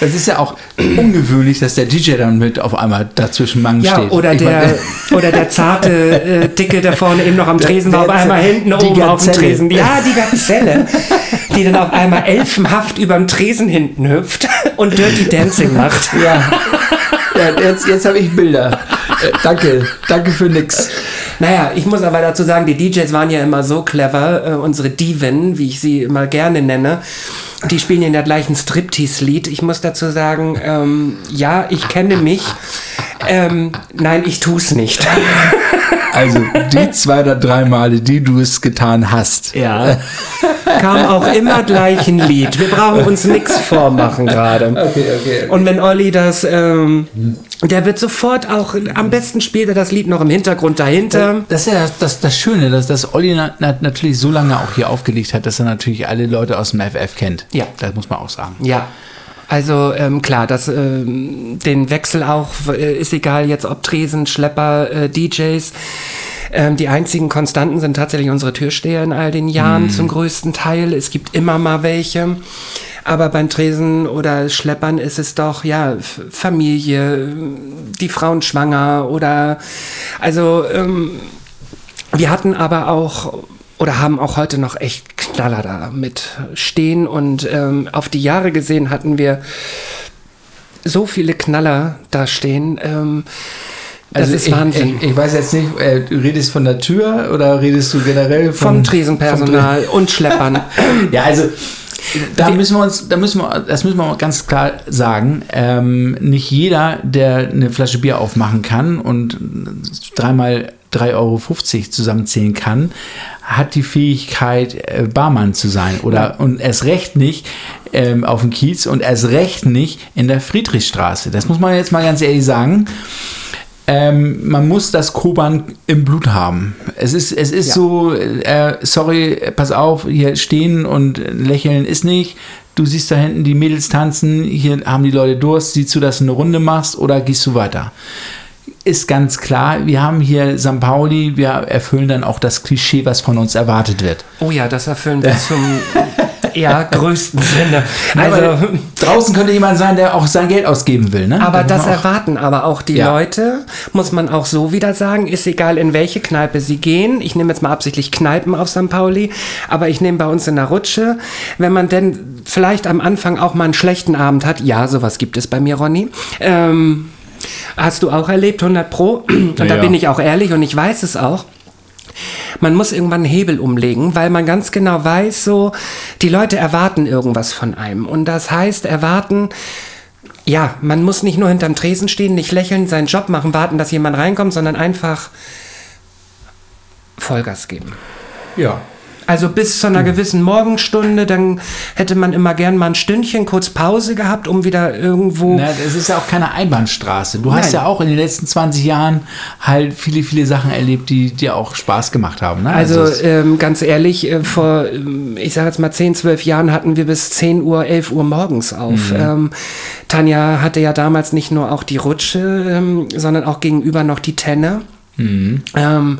Das ist ja auch ungewöhnlich, dass der DJ dann mit auf einmal dazwischen Mangen ja, steht. oder Ich der meine, oder der zarte äh, Dicke, der vorne eben noch am Tresen war, auf der- einmal hinten oben auf dem Gazelle. Tresen. Ja, die Gazelle, die dann auf einmal elfenhaft überm Tresen hinten hüpft und Dirty Dancing macht. ja, ja jetzt, jetzt habe ich Bilder. Äh, danke, danke für nix. Naja, ich muss aber dazu sagen, die DJs waren ja immer so clever, äh, unsere Diven, wie ich sie immer gerne nenne. Die spielen ja in der gleichen Striptease-Lied. Ich muss dazu sagen, ähm, ja, ich kenne mich. Ähm, nein, ich tu's nicht. Also die zwei oder drei Male, die du es getan hast. Ja. Kam auch immer gleich ein Lied. Wir brauchen uns nichts vormachen gerade. Okay, okay. Und wenn Olli das, ähm, der wird sofort auch, am besten spielt er das Lied noch im Hintergrund dahinter. Das ist ja das, das, das Schöne, dass, dass Olli na, na, natürlich so lange auch hier aufgelegt hat, dass er natürlich alle Leute aus dem FF kennt. Ja. Das muss man auch sagen. Ja. Also ähm, klar, das, ähm, den Wechsel auch äh, ist egal jetzt ob Tresen, Schlepper, äh, DJs. Ähm, die einzigen Konstanten sind tatsächlich unsere Türsteher in all den Jahren zum größten Teil. Es gibt immer mal welche. Aber beim Tresen oder Schleppern ist es doch, ja, Familie, die Frauen schwanger oder, also, ähm, wir hatten aber auch oder haben auch heute noch echt Knaller da mit stehen und ähm, auf die Jahre gesehen hatten wir so viele Knaller da stehen. Ähm, das ist ich, Wahnsinn. Ich, ich weiß jetzt nicht, äh, du redest von der Tür oder redest du generell vom vom Tresenpersonal und Schleppern. Ja, also da müssen wir uns, da müssen wir, das müssen wir ganz klar sagen. Ähm, nicht jeder, der eine Flasche Bier aufmachen kann und dreimal 3,50 Euro zusammenzählen kann, hat die Fähigkeit, äh, Barmann zu sein. Oder und erst recht nicht ähm, auf dem Kiez und erst recht nicht in der Friedrichstraße. Das muss man jetzt mal ganz ehrlich sagen. Ähm, man muss das Koban im Blut haben. Es ist, es ist Ja. so, äh, sorry, pass auf, hier stehen und lächeln ist nicht. Du siehst da hinten die Mädels tanzen, hier haben die Leute Durst, siehst du, dass du eine Runde machst oder gehst du weiter? Ist ganz klar, wir haben hier St. Pauli, wir erfüllen dann auch das Klischee, was von uns erwartet wird. Oh ja, das erfüllen wir zum ja, größten Sinne. Also, Also, draußen könnte jemand sein, der auch sein Geld ausgeben will. Ne? aber das erwarten aber auch die Ja. Leute, muss man auch so wieder sagen, ist egal in welche Kneipe sie gehen. Ich nehme jetzt mal absichtlich Kneipen auf St. Pauli, aber ich nehme bei uns in der Rutsche, wenn man denn vielleicht am Anfang auch mal einen schlechten Abend hat, ja, sowas gibt es bei mir, Ronny. Ähm, hast du auch erlebt, 100 Pro? Und da Ja. bin ich auch ehrlich und ich weiß es auch. Man muss irgendwann einen Hebel umlegen, weil man ganz genau weiß, so, die Leute erwarten irgendwas von einem. Und das heißt, erwarten, ja, man muss nicht nur hinterm Tresen stehen, nicht lächeln, seinen Job machen, warten, dass jemand reinkommt, sondern einfach Vollgas geben. Ja. Also bis zu einer gewissen Morgenstunde, dann hätte man immer gern mal ein Stündchen kurz Pause gehabt, um wieder irgendwo. Na, es ist ja auch keine Einbahnstraße. Du hast Nein. ja auch in den letzten 20 Jahren halt viele, viele Sachen erlebt, die dir auch Spaß gemacht haben. Ne? Also es- ähm, ganz ehrlich, äh, vor, ich sage jetzt mal 10, 12 Jahren hatten wir bis 10 Uhr, 11 Uhr morgens auf. Ähm, Tanja hatte ja damals nicht nur auch die Rutsche, ähm, sondern auch gegenüber noch die Tenne. Ähm,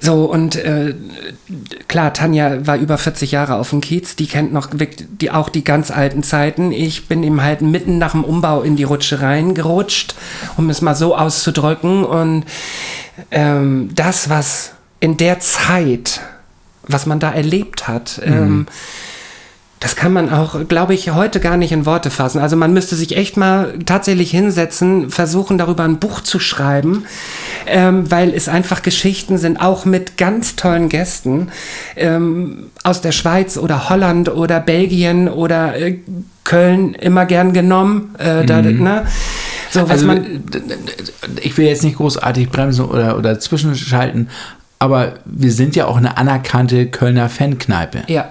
so, und äh, klar, Tanja war über 40 Jahre auf dem Kiez, die kennt noch die, auch die ganz alten Zeiten. Ich bin ihm halt mitten nach dem Umbau in die Rutsche reingerutscht, um es mal so auszudrücken. Und ähm, das, was in der Zeit, was man da erlebt hat, ähm, das kann man auch, glaube ich, heute gar nicht in Worte fassen. Also man müsste sich echt mal tatsächlich hinsetzen, versuchen darüber ein Buch zu schreiben, ähm, weil es einfach Geschichten sind, auch mit ganz tollen Gästen ähm, aus der Schweiz oder Holland oder Belgien oder äh, Köln immer gern genommen. Äh, da, ne? So, was also, man, ich will jetzt nicht großartig bremsen oder, oder zwischenschalten, aber wir sind ja auch eine anerkannte Kölner Fankneipe. ja.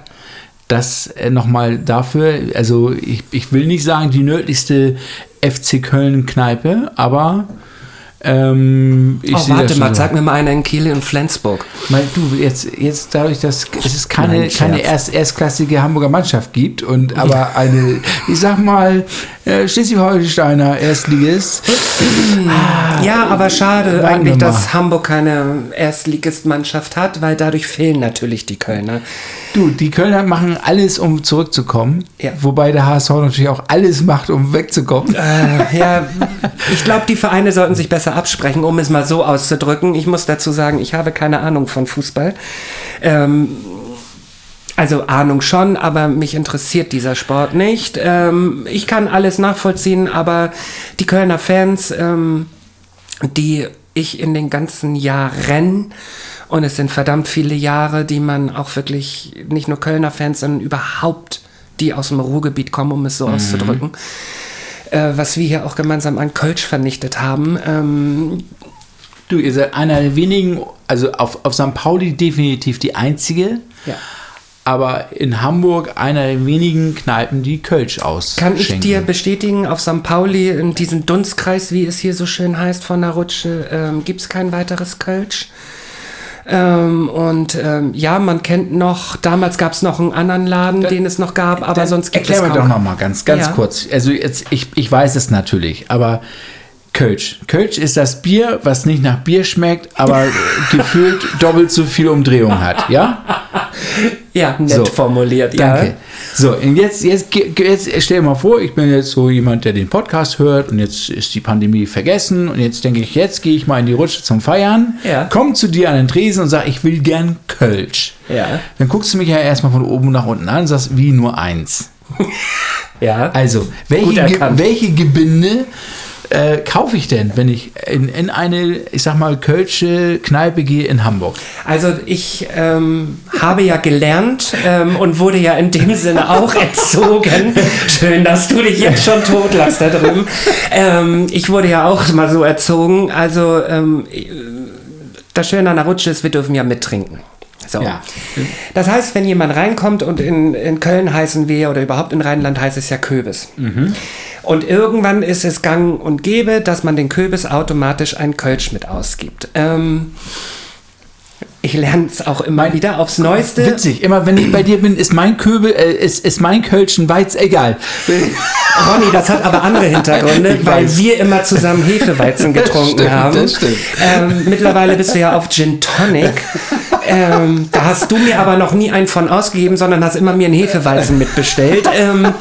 Das äh, nochmal dafür, also ich, ich will nicht sagen die nördlichste FC Köln-Kneipe, aber ähm, ich Oh, warte mal, so. sag mir mal einer in Kiel und Flensburg. Mal, du, jetzt, jetzt dadurch, dass es ist keine, Nein, keine erst, erstklassige Hamburger Mannschaft gibt und aber eine, ich sag mal, äh, Schleswig-Holsteiner Erstligist. Ja, aber schade Warten eigentlich, dass Hamburg keine Erstligistmannschaft hat, weil dadurch fehlen natürlich die Kölner. Du, die Kölner machen alles, um zurückzukommen. Ja. Wobei der HSV natürlich auch alles macht, um wegzukommen. Äh, ja, ich glaube, die Vereine sollten sich besser absprechen, um es mal so auszudrücken. Ich muss dazu sagen, ich habe keine Ahnung von Fußball. Ähm, also Ahnung schon, aber mich interessiert dieser Sport nicht. Ähm, ich kann alles nachvollziehen, aber die Kölner Fans, ähm, die ich in den ganzen Jahren, und es sind verdammt viele Jahre, die man auch wirklich, nicht nur Kölner Fans, sondern überhaupt die aus dem Ruhrgebiet kommen, um es so auszudrücken, äh, was wir hier auch gemeinsam an Kölsch vernichtet haben. Ähm, Du, ihr seid einer der wenigen, also auf, auf St. Pauli definitiv die einzige, ja. Aber in Hamburg einer der wenigen Kneipen, die Kölsch ausschenken. Kann ich dir bestätigen, auf St. Pauli, in diesem Dunstkreis, wie es hier so schön heißt, von der Rutsche, ähm, gibt es kein weiteres Kölsch. Ähm, und ähm, ja, man kennt noch, damals gab es noch einen anderen Laden, den es noch gab, aber Dann sonst gibt erklär es mir kaum. doch noch mal ganz, ganz Ja. kurz. Also jetzt, ich, ich weiß es natürlich, aber Kölsch. Kölsch ist das Bier, was nicht nach Bier schmeckt, aber gefühlt doppelt so viel Umdrehung hat, ja? Ja, nett So, formuliert, Danke. ja. So, und jetzt, jetzt, jetzt stell dir mal vor, ich bin jetzt so jemand, der den Podcast hört und jetzt ist die Pandemie vergessen und jetzt denke ich, jetzt gehe ich mal in die Rutsche zum Feiern, Ja. komm zu dir an den Tresen und sag, ich will gern Kölsch. Ja. Dann guckst du mich ja erstmal von oben nach unten an und sagst, wie nur eins. Ja. Also, welche, Ge welche Gebinde äh, kaufe ich denn, wenn ich in, in eine, ich sag mal, Kölsche Kneipe gehe in Hamburg? Also ich ähm, habe ja gelernt ähm, und wurde ja in dem Sinne auch erzogen. Schön, dass du dich jetzt schon totlachst da drüben. Ähm, ich wurde ja auch mal so erzogen. Also ähm, das Schöne an der Rutsche ist, wir dürfen ja mittrinken. So. Ja. Das heißt, wenn jemand reinkommt und in, in Köln heißen wir oder überhaupt in Rheinland heißt es ja Köbis. Und irgendwann ist es gang und gäbe, dass man den Köbis automatisch ein Kölsch mit ausgibt. Ähm, ich lerne es auch immer wieder aufs Neueste. Witzig, immer wenn ich bei dir bin, ist mein Köbel, äh, ist, ist mein Kölschen Weiz, egal. Ronny, das hat aber andere Hintergründe, weil wir immer zusammen Hefeweizen getrunken stimmt, haben. Ähm, mittlerweile bist du ja auf Gin Tonic. Ähm, da hast du mir aber noch nie einen von ausgegeben, sondern hast immer mir einen Hefeweizen mitbestellt. Ähm,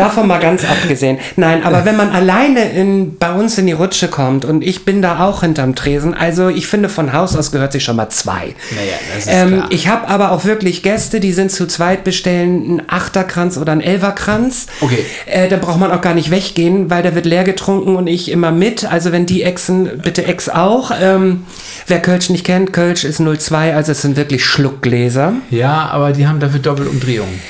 davon mal ganz abgesehen. Nein, aber wenn man alleine in, bei uns in die Rutsche kommt und ich bin da auch hinterm Tresen, also ich finde von Haus aus gehört sich schon mal zwei. Naja, das ist Ähm, klar. ich habe aber auch wirklich Gäste, die sind zu zweit bestellen einen Achterkranz oder einen Elferkranz. Okay. Äh, da braucht man auch gar nicht weggehen, weil der wird leer getrunken und ich immer mit. Also wenn die exen, bitte ex auch. Ähm, wer Kölsch nicht kennt, Kölsch ist 02, also es sind wirklich Schluckgläser. Ja, aber die haben dafür Doppelumdrehungen.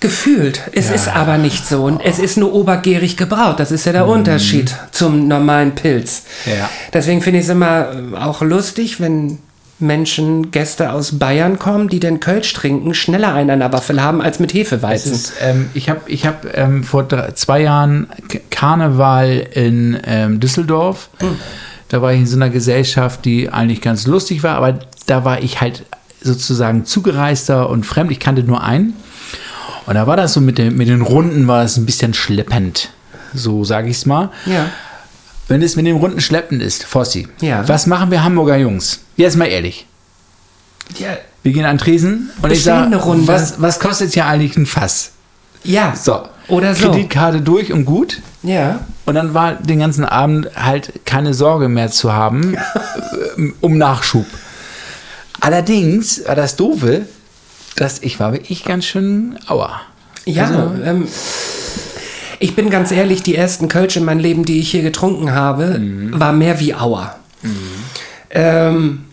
Gefühlt. Es Ja. ist aber nicht so. Und es ist nur obergärig gebraut. Das ist ja der Unterschied zum normalen Pilz. Ja. Deswegen finde ich es immer äh, auch lustig, wenn Menschen, Gäste aus Bayern kommen, die den Kölsch trinken, schneller einen an der Waffel haben als mit Hefeweizen. ist, ähm, ich habe ich hab, ähm, vor drei, zwei Jahren Karneval in ähm, Düsseldorf. Da war ich in so einer Gesellschaft, die eigentlich ganz lustig war, aber da war ich halt sozusagen zugereister und fremd. Ich kannte nur einen. Und da war das so mit, den- mit den Runden, war es ein bisschen schleppend. So sage ich es mal. ja. Wenn es mit den Runden schleppend ist, Fossi, Ja. was machen wir Hamburger Jungs? Jetzt mal ehrlich. Ja. Wir gehen an Tresen und ich sage, was, was kostet hier eigentlich ein Fass? Ja. So. Oder so. Kreditkarte durch und gut. Ja. Und dann war den ganzen Abend halt keine Sorge mehr zu haben äh, um Nachschub. Allerdings war das Doofe, dass ich war wirklich ganz schön auer. Ja, Also- ähm, ich bin ganz ehrlich, die ersten Kölsch in meinem Leben, die ich hier getrunken habe, war mehr wie Auer. Ähm,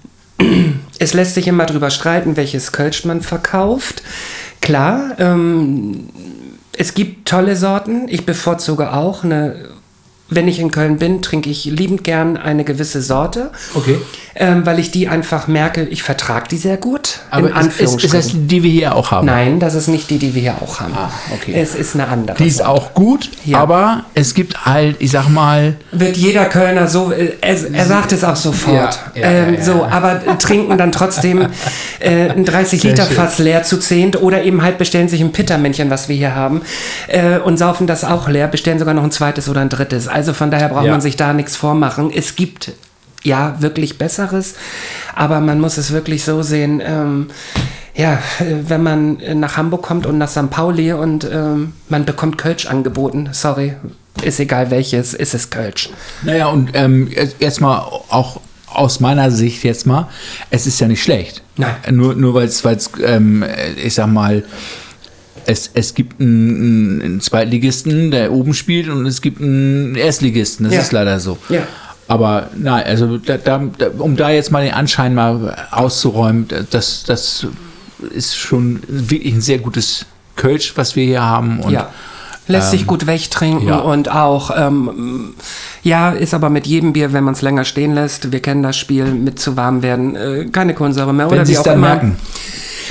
es lässt sich immer drüber streiten, welches Kölsch man verkauft. Klar, ähm, es gibt tolle Sorten. Ich bevorzuge auch eine. Wenn ich in Köln bin, trinke ich liebend gern eine gewisse Sorte. Okay. Ähm, weil ich die einfach merke, ich vertrage die sehr gut. Aber ist, ist, ist das die wir hier auch haben? Nein, das ist nicht die, die wir hier auch haben. Ah, okay. Es ist eine andere. Die ist Sorte. auch gut, Ja. aber es gibt halt, ich sag mal, Wird jeder Kölner so, äh, er, er sagt es auch sofort. Ja, ja, ähm, so, aber trinken dann trotzdem äh, ein 30-Liter-Fass leer zu zehnt oder eben halt bestellen sich ein Pittermännchen, was wir hier haben, äh, und saufen das auch leer, bestellen sogar noch ein zweites oder ein drittes. Also von daher braucht Ja. man sich da nichts vormachen. Es gibt ja wirklich Besseres, aber man muss es wirklich so sehen, ähm, ja, wenn man nach Hamburg kommt und nach St. Pauli und ähm, man bekommt Kölsch angeboten, sorry, ist egal welches, ist es Kölsch. naja, und ähm, mal auch aus meiner Sicht jetzt mal, es ist ja nicht schlecht. Nein. Nur, nur weil es, ähm, ich sag mal, es, es gibt einen, einen Zweitligisten, der oben spielt, und es gibt einen Erstligisten. Das Ja. ist leider so. Ja. Aber nein, also da, da, um da jetzt mal den Anschein mal auszuräumen, das, das ist schon wirklich ein sehr gutes Kölsch, was wir hier haben. Und ja. Lässt sich gut wegtrinken ja. und auch, ähm, ja, ist aber mit jedem Bier, wenn man es länger stehen lässt, wir kennen das Spiel, mit zu warm werden, äh, keine Kohlensäure mehr wenn oder Sie wie es auch dann immer. merken.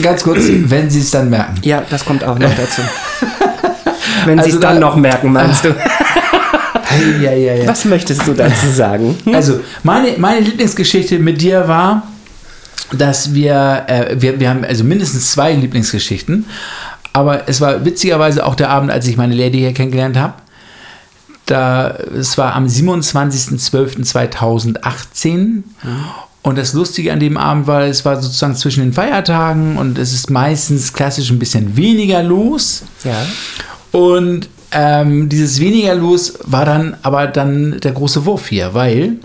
Ganz kurz, wenn Sie es dann merken. Ja, das kommt auch noch dazu. wenn sie Also es dann da- noch merken, meinst du? Ja, ja, ja. Was möchtest du dazu sagen? Also, meine, meine Lieblingsgeschichte mit dir war, dass wir, äh, wir, wir haben also mindestens zwei Lieblingsgeschichten, aber es war witzigerweise auch der Abend, als ich meine Lady hier kennengelernt habe. Da, es war am 27.12.2018 und das Lustige an dem Abend war, es war sozusagen zwischen den Feiertagen und es ist meistens klassisch ein bisschen weniger los. Ja. Und ähm, dieses weniger los war dann aber dann der große Wurf hier, weil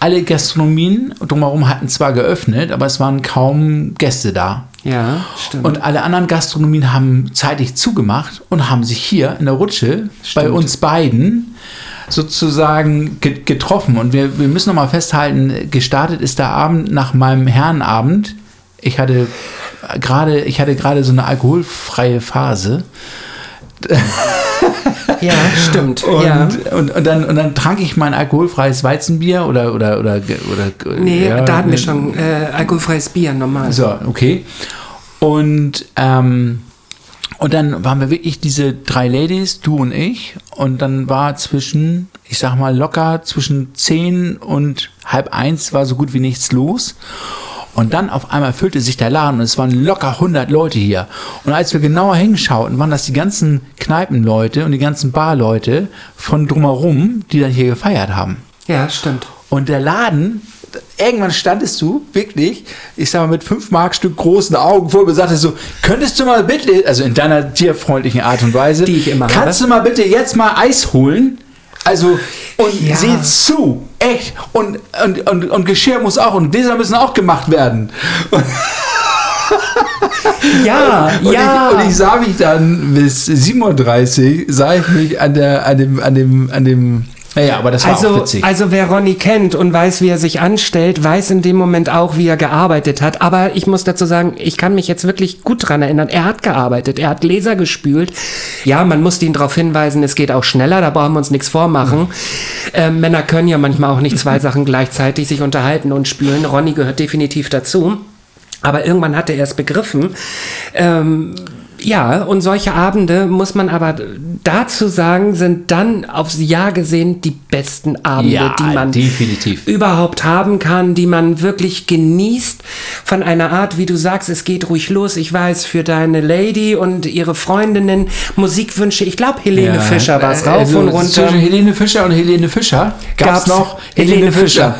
alle Gastronomien drumherum hatten zwar geöffnet, aber es waren kaum Gäste da. Ja, stimmt. Und alle anderen Gastronomien haben zeitig zugemacht und haben sich hier in der Rutsche bei uns beiden sozusagen ge getroffen. Und wir, wir müssen noch mal festhalten, gestartet ist der Abend nach meinem Herrenabend. Ich hatte gerade, ich hatte gerade so eine alkoholfreie Phase. ja, Ja, stimmt. Und, ja. und, und, dann, und dann trank ich mein alkoholfreies Weizenbier oder, oder, oder, oder Nee, ja, da hatten wir ne- schon äh, alkoholfreies Bier, normal. So, okay. Und, ähm, und dann waren wir wirklich diese drei Ladies, du und ich. Und dann war zwischen, ich sag mal locker, zwischen zehn und halb eins war so gut wie nichts los. Und dann auf einmal füllte sich der Laden und es waren locker 100 Leute hier. Und als wir genauer hinschauten, waren das die ganzen Kneipenleute und die ganzen Barleute von drumherum, die dann hier gefeiert haben. Ja, stimmt. Und der Laden, irgendwann standest du wirklich, ich sag mal, mit 5 Mark Stück großen Augen vor mir, sagtest so, könntest du mal bitte, also in deiner tierfreundlichen Art und Weise, Die ich immer kannst du mal bitte jetzt mal Eis holen? Also, und Ja. seht zu, echt. Und, und, und, und Geschirr muss auch, und Gläser müssen auch gemacht werden. Und, Ja, und, ja. ich, und ich sah mich dann bis 7.30 Uhr, sah ich mich an, der, an dem, an dem, an dem, naja, aber das war auch Also, witzig. also wer Ronny kennt und weiß, wie er sich anstellt, weiß in dem Moment auch, wie er gearbeitet hat. Aber ich muss dazu sagen, ich kann mich jetzt wirklich gut dran erinnern. Er hat gearbeitet, er hat Gläser gespült. Ja, man musste ihn darauf hinweisen, es geht auch schneller, da brauchen wir uns nichts vormachen. Ähm, Männer können ja manchmal auch nicht zwei Sachen gleichzeitig sich unterhalten und spülen. Ronny gehört definitiv dazu. Aber irgendwann hatte er es begriffen. Ähm, ja, und solche Abende, muss man aber dazu sagen, sind dann aufs Jahr gesehen die besten Abende, Ja, die man definitiv. überhaupt haben kann, die man wirklich genießt. Von einer Art, wie du sagst, es geht ruhig los. Ich weiß, für deine Lady und ihre Freundinnen Musikwünsche. Ich glaube, Helene Ja, Fischer war es äh, rauf also und runter. Zwischen Helene Fischer und Helene Fischer gab es noch Helene, Fischer.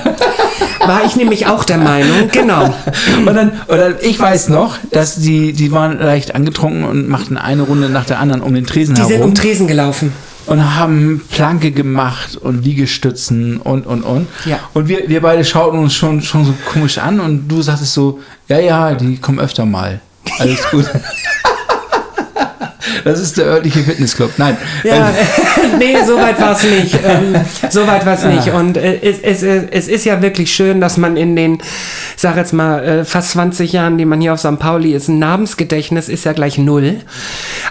War ich nämlich auch der Meinung, genau. und, dann, dann, ich weiß noch, dass die, die waren leicht angetrunken und machten eine Runde nach der anderen um den Tresen Die sind herum um Tresen gelaufen. und haben Planke gemacht und Liegestützen und, und, und. Ja. Und wir, wir beide schauten uns schon, schon so komisch an und du sagtest so, ja, ja, die kommen öfter mal. Alles gut. Das ist der örtliche Fitnessclub. Nein. Ja, Ähm, nee, so weit war es nicht. Ähm, so weit war es nicht. Und äh, es, es, äh, es ist ja wirklich schön, dass man in den, sag jetzt mal, äh, fast 20 Jahren, die man hier auf St. Pauli ist, ein Namensgedächtnis ist ja gleich null.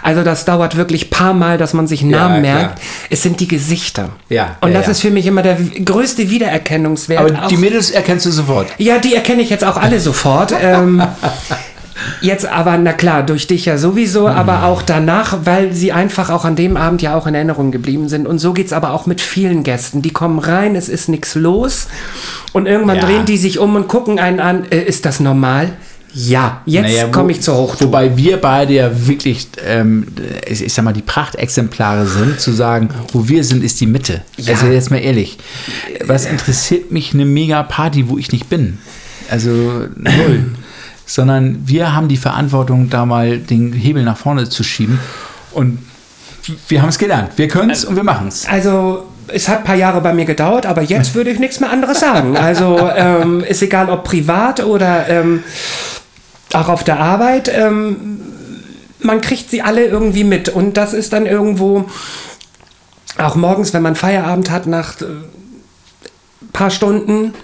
Also das dauert wirklich paar Mal, dass man sich Namen klar. merkt. Es sind die Gesichter. Ja, Und ja, das ja. ist für mich immer der größte Wiedererkennungswert. aber die Auch- Mädels erkennst du sofort. ja, die erkenne ich jetzt auch alle sofort. Ähm, jetzt aber, na klar, durch dich ja sowieso, aber auch danach, weil sie einfach auch an dem Abend ja auch in Erinnerung geblieben sind. Und so geht's aber auch mit vielen Gästen. Die kommen rein, es ist nichts los. Und irgendwann Ja. drehen die sich um und gucken einen an. Äh, ist das normal? Ja, jetzt Naja, komme ich zur Hochtour. Wobei wir beide ja wirklich, ähm, ich, ich sag mal, die Prachtexemplare sind, zu sagen, wo wir sind, ist die Mitte. Ja. Also jetzt mal ehrlich, was interessiert mich eine Mega-Party, wo ich nicht bin? Also null. Sondern wir haben die Verantwortung, da mal den Hebel nach vorne zu schieben. Und wir haben es gelernt. Wir können es und wir machen es. Also, es hat ein paar Jahre bei mir gedauert, aber jetzt würde ich nichts mehr anderes sagen. Also, ähm, ist egal, ob privat oder ähm, auch auf der Arbeit. Ähm, man kriegt sie alle irgendwie mit. Und das ist dann irgendwo, auch morgens, wenn man Feierabend hat, nach äh, paar Stunden,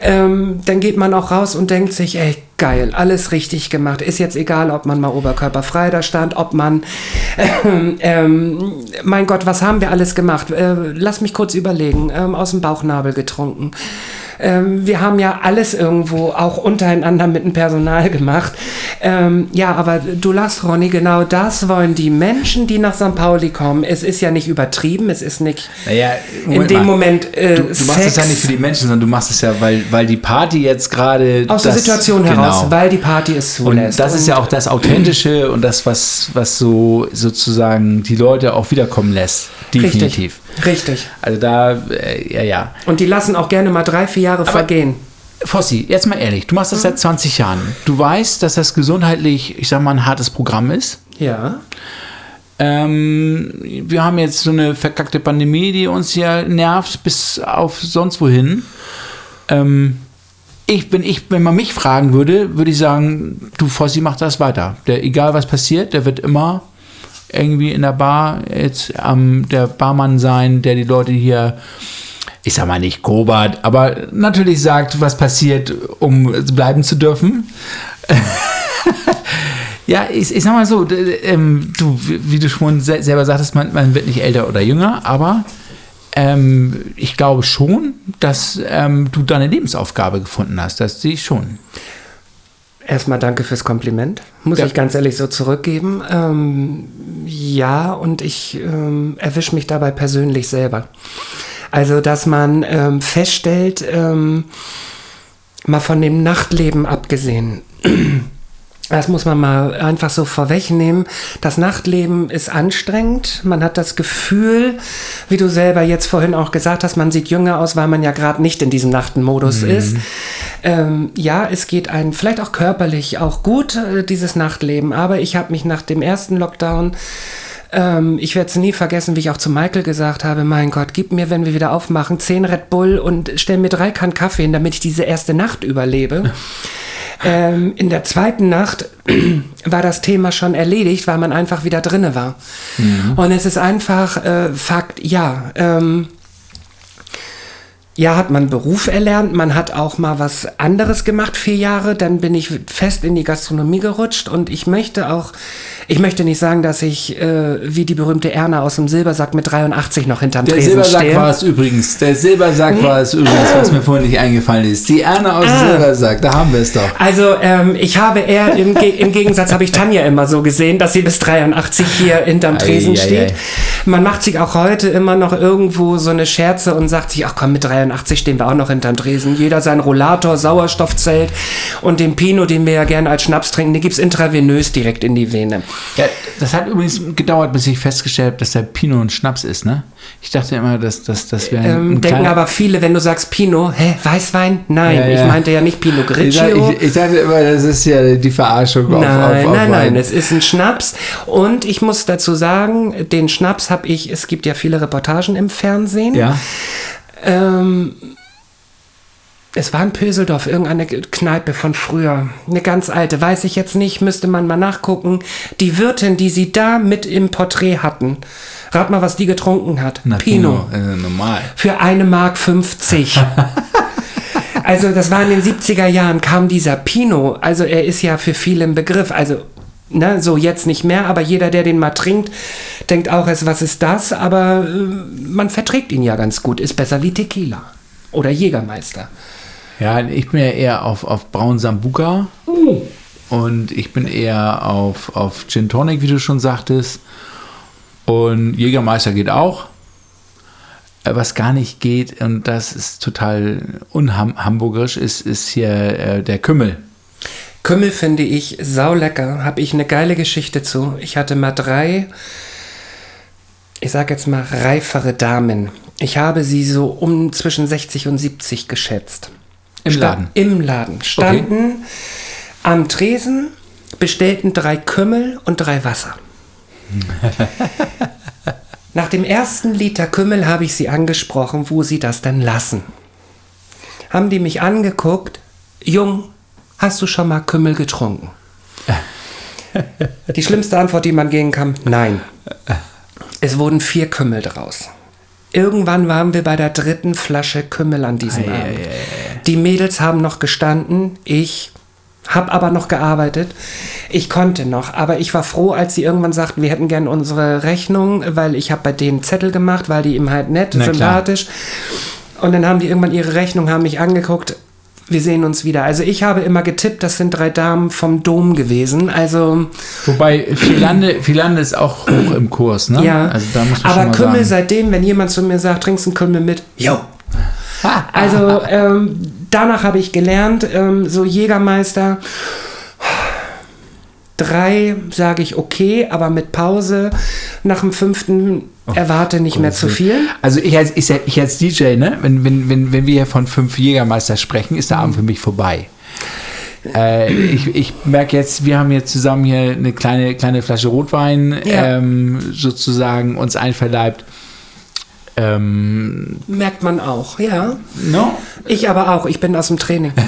ähm, dann geht man auch raus und denkt sich, ey, geil, alles richtig gemacht. Ist jetzt egal, ob man mal oberkörperfrei da stand, ob man, ähm, ähm, mein Gott, was haben wir alles gemacht? Äh, lass mich kurz überlegen, ähm, aus dem Bauchnabel getrunken. Ähm, wir haben ja alles irgendwo auch untereinander mit dem Personal gemacht. Ähm, ja, aber du lachst, Ronny, genau das wollen die Menschen, die nach St. Pauli kommen. Es ist ja nicht übertrieben, es ist nicht Naja, in dem Moment äh, Du, du machst es ja nicht für die Menschen, sondern du machst es ja, weil, weil die Party jetzt gerade. aus der das- Situation heraus, genau. weil die Party es zulässt. Und das ist ja auch das Authentische und das, was, was so sozusagen die Leute auch wiederkommen lässt. Definitiv. Richtig. Richtig. Also da, äh, ja, ja. Und die lassen auch gerne mal drei, vier Jahre vergehen. Fossi, jetzt mal ehrlich, du machst das seit 20 Jahren. Du weißt, dass das gesundheitlich, ich sag mal, ein hartes Programm ist. Ja. Ähm, wir haben jetzt so eine verkackte Pandemie, die uns ja nervt bis auf sonst wohin. Ähm, ich, wenn, ich, wenn man mich fragen würde, würde ich sagen, du Fossi, mach das weiter. Der, egal was passiert, der wird immer irgendwie in der Bar jetzt ähm, der Barmann sein, der die Leute hier, ich sag mal nicht kobert, aber natürlich sagt, was passiert, um bleiben zu dürfen. Ja, ich, ich sag mal so, ähm, du, wie du schon se selber sagtest, man, man wird nicht älter oder jünger, aber ähm, ich glaube schon, dass ähm, du deine Lebensaufgabe gefunden hast. Das sehe ich schon. Erstmal danke fürs Kompliment. Muss Ja. ich ganz ehrlich so zurückgeben. Ähm, ja, und ich ähm, erwische mich dabei persönlich selber. Also, dass man ähm, feststellt, ähm, mal von dem Nachtleben abgesehen. Das muss man mal einfach so vorwegnehmen. Das Nachtleben ist anstrengend. Man hat das Gefühl, wie du selber jetzt vorhin auch gesagt hast, man sieht jünger aus, weil man ja gerade nicht in diesem Nachtenmodus ist. Ähm, ja, es geht einem vielleicht auch körperlich auch gut, äh, dieses Nachtleben. Aber ich habe mich nach dem ersten Lockdown ähm, ich werde es nie vergessen, wie ich auch zu Michael gesagt habe, mein Gott, gib mir, wenn wir wieder aufmachen, 10 Red Bull und stell mir drei Kannen Kaffee hin, damit ich diese erste Nacht überlebe. ähm, in der zweiten Nacht war das Thema schon erledigt, weil man einfach wieder drinne war. Und es ist einfach äh, Fakt, ja, ähm, ja, hat man Beruf erlernt, man hat auch mal was anderes gemacht, vier Jahre, dann bin ich fest in die Gastronomie gerutscht und ich möchte auch, ich möchte nicht sagen, dass ich äh, wie die berühmte Erna aus dem Silbersack mit 83 noch hinterm Der Tresen Silbersack stehe. war es übrigens. Der Silbersack war es übrigens, was mir vorhin nicht eingefallen ist. Die Erna aus dem Ah. Silbersack, da haben wir es doch. Also ähm, ich habe eher, im, Ge im Gegensatz habe ich Tanja immer so gesehen, dass sie bis 83 hier hinterm Tresen Ei, ei, steht. ei. Man macht sich auch heute immer noch irgendwo so eine Scherze und sagt sich, ach komm, mit 83 stehen wir auch noch hinterm Tresen. Jeder sein Rollator, Sauerstoffzelt und den Pinot, den wir ja gerne als Schnaps trinken, den gibt's intravenös direkt in die Vene. Ja, das hat übrigens gedauert, bis ich festgestellt habe, dass der Pinot ein Schnaps ist, ne? Ich dachte immer, dass das dass wäre ein, Ähm, denken aber viele, wenn du sagst Pinot, hä, Weißwein? Nein, Ja, ja. ich meinte ja nicht Pinot Grigio. ich, ich dachte immer, das ist ja die Verarschung auf, Nein, auf, auf nein, Wein. nein, es ist ein Schnaps. Und ich muss dazu sagen, den Schnaps habe ich, es gibt ja viele Reportagen im Fernsehen. Ja, Ähm, es war in Pöseldorf, irgendeine Kneipe von früher. Eine ganz alte, weiß ich jetzt nicht, müsste man mal nachgucken. Die Wirtin, die sie da mit im Porträt hatten, rat mal, was die getrunken hat. na, Pinot. Pinot, äh, normal. Für eine Mark 50. also das war in den 70er Jahren, kam dieser Pinot. Also er ist ja für viele ein Begriff. Also ne, so jetzt nicht mehr, aber jeder, der den mal trinkt, denkt auch erst, was ist das? Aber äh, man verträgt ihn ja ganz gut. Ist besser wie Tequila oder Jägermeister. Ja, ich bin ja eher auf, auf Braun Sambuca Uh. und ich bin eher auf, auf Gin Tonic, wie du schon sagtest. Und Jägermeister geht auch. Äh, Was gar nicht geht, und das ist total unhamburgerisch, ist, ist hier äh, der Kümmel. Kümmel finde ich saulecker. Habe ich eine geile Geschichte zu. Ich hatte mal drei, ich sag jetzt mal reifere Damen. Ich habe sie so um zwischen 60 und 70 geschätzt. Im Sta- Laden? Im Laden. Standen am Tresen, bestellten drei Kümmel und drei Wasser. Nach dem ersten Liter Kümmel habe ich sie angesprochen, wo sie das denn lassen. Haben die mich angeguckt, Jung, hast du schon mal Kümmel getrunken? Die schlimmste Antwort, die man geben kann, nein. Es wurden vier Kümmel draus. Irgendwann waren wir bei der dritten Flasche Kümmel an diesem Ei, ei, Abend. Die Mädels haben noch gestanden, ich habe aber noch gearbeitet. Ich konnte noch, aber ich war froh, als sie irgendwann sagten, wir hätten gern unsere Rechnung, weil ich habe bei denen Zettel gemacht, weil die eben halt nett, Na klar. sympathisch. Und dann haben die irgendwann ihre Rechnung, haben mich angeguckt. Wir sehen uns wieder. Also ich habe immer getippt, das sind drei Damen vom Dom gewesen. Also Wobei Philande, Philande ist auch hoch im Kurs, ne? ja. Also da muss man Aber Kümmel sagen. seitdem, wenn jemand zu mir sagt, trinkst du einen Kümmel mit? Jo. Also ähm, danach habe ich gelernt, ähm, so Jägermeister. Drei sage ich okay, aber mit Pause. Nach dem fünften erwarte nicht mehr zu viel. Also ich als, ich, ich als DJ, ne? wenn, wenn, wenn, wenn wir hier von fünf Jägermeister sprechen, ist der Abend für mich vorbei. Äh, ich, ich merke jetzt, wir haben jetzt zusammen hier eine kleine, kleine Flasche Rotwein Ja. ähm, sozusagen uns einverleibt. Ähm, Merkt man auch, ja. no? Ich aber auch, ich bin aus dem Training.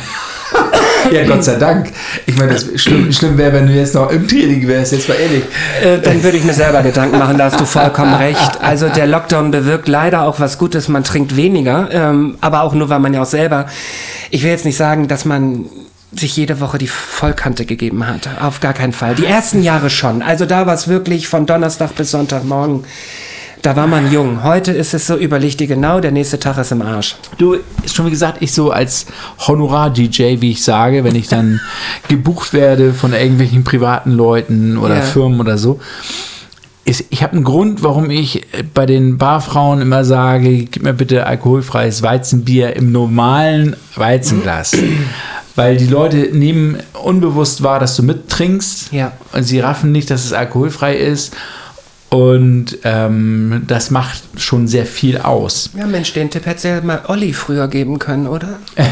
Ja, Gott sei Dank. Ich meine, das schlimm, schlimm wäre, wenn du jetzt noch im Training wärst, jetzt mal ehrlich. Äh, dann würde ich mir selber Gedanken machen, da hast du vollkommen recht. Also der Lockdown bewirkt leider auch was Gutes, man trinkt weniger, ähm, aber auch nur, weil man ja auch selber, ich will jetzt nicht sagen, dass man sich jede Woche die Vollkante gegeben hat. Auf gar keinen Fall. Die ersten Jahre schon. Also da war es wirklich von Donnerstag bis Sonntagmorgen. Da war man jung. Heute ist es so, überleg dir genau, der nächste Tag ist im Arsch. Du, schon wie gesagt, ich so als Honorar-DJ, wie ich sage, wenn ich dann gebucht werde von irgendwelchen privaten Leuten oder Ja. Firmen oder so, ist, ich habe einen Grund, warum ich bei den Barfrauen immer sage, gib mir bitte alkoholfreies Weizenbier im normalen Weizenglas. Weil die Leute nehmen unbewusst wahr, dass du mittrinkst Ja. und sie raffen nicht, dass es alkoholfrei ist. Und ähm, das macht schon sehr viel aus. Ja, Mensch, den Tipp hätte ja mal Olli früher geben können, oder?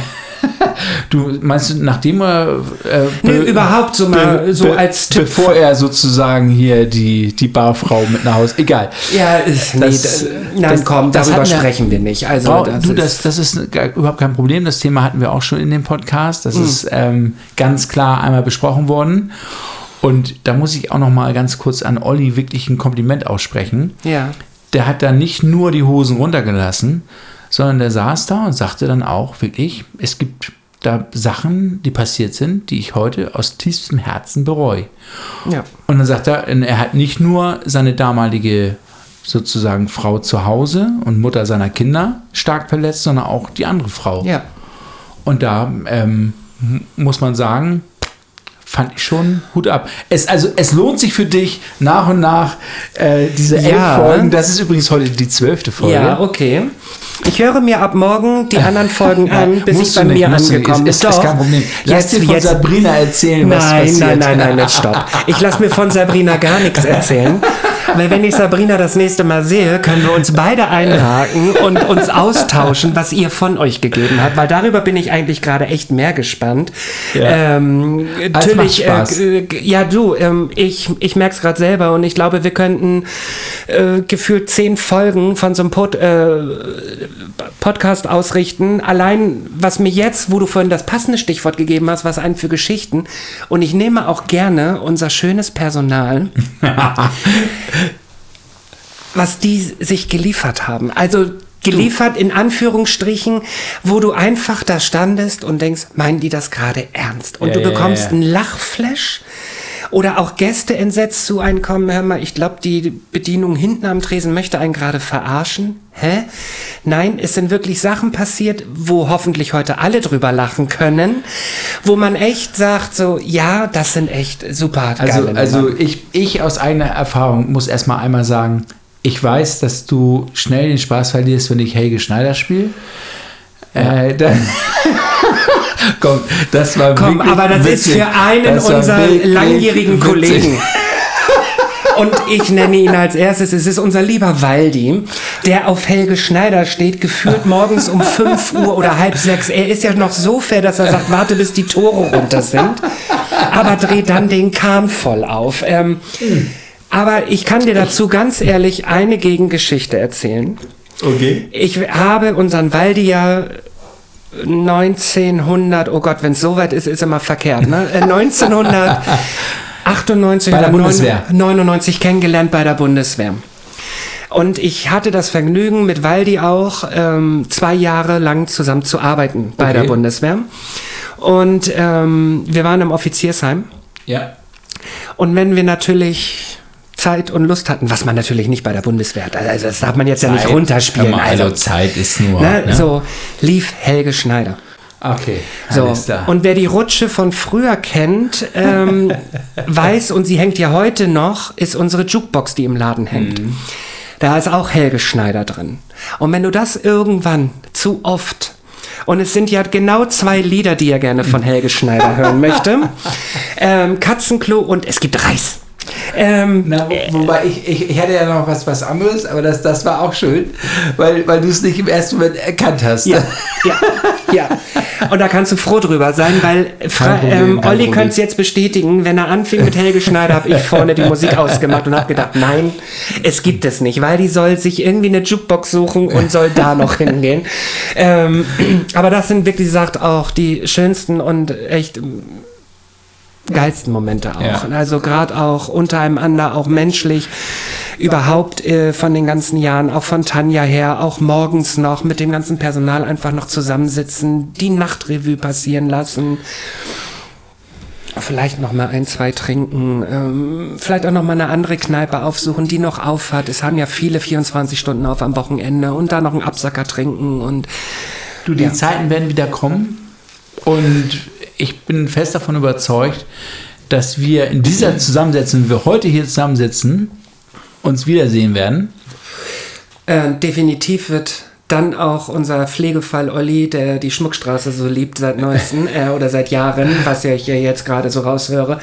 Du meinst, nachdem er. Äh, Nö, be- überhaupt so mal so als Tipp. Bevor er sozusagen hier die, die Barfrau mit nach Hause. Egal. Ja, ist, nee, Das- das, nein, das- komm, das darüber sprechen wir nicht. Also, Brau- das du, ist, das, das ist überhaupt kein Problem. Das Thema hatten wir auch schon in dem Podcast. Das ist ähm, ganz klar einmal besprochen worden. Und da muss ich auch noch mal ganz kurz an Olli wirklich ein Kompliment aussprechen. ja. Der hat da nicht nur die Hosen runtergelassen, sondern der saß da und sagte dann auch wirklich, es gibt da Sachen, die passiert sind, die ich heute aus tiefstem Herzen bereue. Ja. Und dann sagt er, er hat nicht nur seine damalige sozusagen Frau zu Hause und Mutter seiner Kinder stark verletzt, sondern auch die andere Frau. Ja. Und da ähm, muss man sagen, fand ich schon Hut ab. Es, also, es lohnt sich für dich nach und nach äh, diese elf Ja. Folgen. Das ist übrigens heute die zwölfte Folge. Ja, okay. Ich höre mir ab morgen die anderen Folgen an, bis ich bei mir nicht. angekommen bin. Ist, ist, ist kein Problem. Lass Jetzt, dir von jetzt, Sabrina erzählen, was Nein, passiert. nein, nein, nein, jetzt stopp. Ich lasse mir von Sabrina gar nichts erzählen. Weil wenn ich Sabrina das nächste Mal sehe, können wir uns beide einhaken und uns austauschen, was ihr von euch gegeben habt. Weil darüber bin ich eigentlich gerade echt mehr gespannt. Ja. Ähm, macht natürlich, Spaß. äh, ja du, ähm, ich, ich merke es gerade selber und ich glaube, wir könnten äh, gefühlt zehn Folgen von so einem Pod, äh, Podcast ausrichten. Allein, was mir jetzt, wo du vorhin das passende Stichwort gegeben hast, was einen für Geschichten. Und ich nehme auch gerne unser schönes Personal, was die sich geliefert haben. Also geliefert in Anführungsstrichen, wo du einfach da standest und denkst, meinen die das gerade ernst? Und Ja, du ja, bekommst ja. einen Lachflash. Oder auch Gäste entsetzt zu einem kommen, hör mal, ich glaube, die Bedienung hinten am Tresen möchte einen gerade verarschen. Hä? Nein, es sind wirklich Sachen passiert, wo hoffentlich heute alle drüber lachen können, wo man echt sagt, so, ja, das sind echt super Also, also ich, ich aus eigener Erfahrung muss erstmal einmal sagen, ich weiß, dass du schnell den Spaß verlierst, wenn ich Helge Schneider spiele. Äh, dann Komm, das war Komm, wirklich aber das witzig. ist für einen Das unserer langjährigen witzig. Kollegen. Und ich nenne ihn als erstes, es ist unser lieber Waldi, der auf Helge Schneider steht, gefühlt morgens um 5 Uhr oder halb sechs. Er ist ja noch so fair, dass er sagt, warte, bis die Tore runter sind. Aber dreht dann den Kahn voll auf. Ähm, aber ich kann dir dazu ganz ehrlich eine Gegengeschichte erzählen. Okay. Ich habe unseren Waldi ja 1900, oh Gott, wenn es so weit ist, ist immer verkehrt, ne? Äh, 1998 Bei der oder Bundeswehr. 99 kennengelernt bei der Bundeswehr. Und ich hatte das Vergnügen, mit Waldi auch ähm, zwei Jahre lang zusammen zu arbeiten bei Okay. der Bundeswehr. Und ähm, wir waren im Offiziersheim. Ja. Und wenn wir natürlich Zeit und Lust hatten, was man natürlich nicht bei der Bundeswehr hat, also das darf man jetzt ja nicht Zeit. runterspielen. Mal, also Zeit ist nur. Ne, ne? So lief Helge Schneider. Okay. So. Und wer die Rutsche von früher kennt, ähm, weiß, und sie hängt ja heute noch, ist unsere Jukebox, die im Laden hängt. Mhm. Da ist auch Helge Schneider drin. Und wenn du das irgendwann zu oft und es sind ja genau zwei Lieder, die er gerne von Helge Schneider hören möchte. Ähm, Katzenklo und es gibt Reis. Ähm, Na, wo, wobei ich, ich, ich hatte ja noch was, was anderes, aber das, das war auch schön, weil, weil du es nicht im ersten Moment erkannt hast. Ja, ja, ja. Und da kannst du froh drüber sein, weil Fra Kein Problem, ähm, Olli könnte es jetzt bestätigen, wenn er anfing mit Helge Schneider, habe ich vorne die Musik ausgemacht und habe gedacht, nein, es gibt es nicht, weil die soll sich irgendwie eine Jukebox suchen und soll da noch hingehen. Ähm, aber das sind wirklich, sagt auch die schönsten und echt geilsten Momente auch. Ja. Also gerade auch untereinander, auch menschlich, überhaupt äh, von den ganzen Jahren, auch von Tanja her, auch morgens noch mit dem ganzen Personal einfach noch zusammensitzen, die Nachtrevue passieren lassen. Vielleicht noch mal ein, zwei trinken. Ähm, vielleicht auch noch mal eine andere Kneipe aufsuchen, die noch aufhat. Es haben ja viele 24 Stunden auf am Wochenende und da noch einen Absacker trinken und Du, die Ja. Zeiten werden wieder kommen und ich bin fest davon überzeugt, dass wir in dieser Zusammensetzung, wie wir heute hier zusammensitzen, uns wiedersehen werden. Äh, definitiv wird dann auch unser Pflegefall Olli, der die Schmuckstraße so liebt seit neuestem äh, oder seit Jahren, was ja ich ja jetzt gerade so raushöre,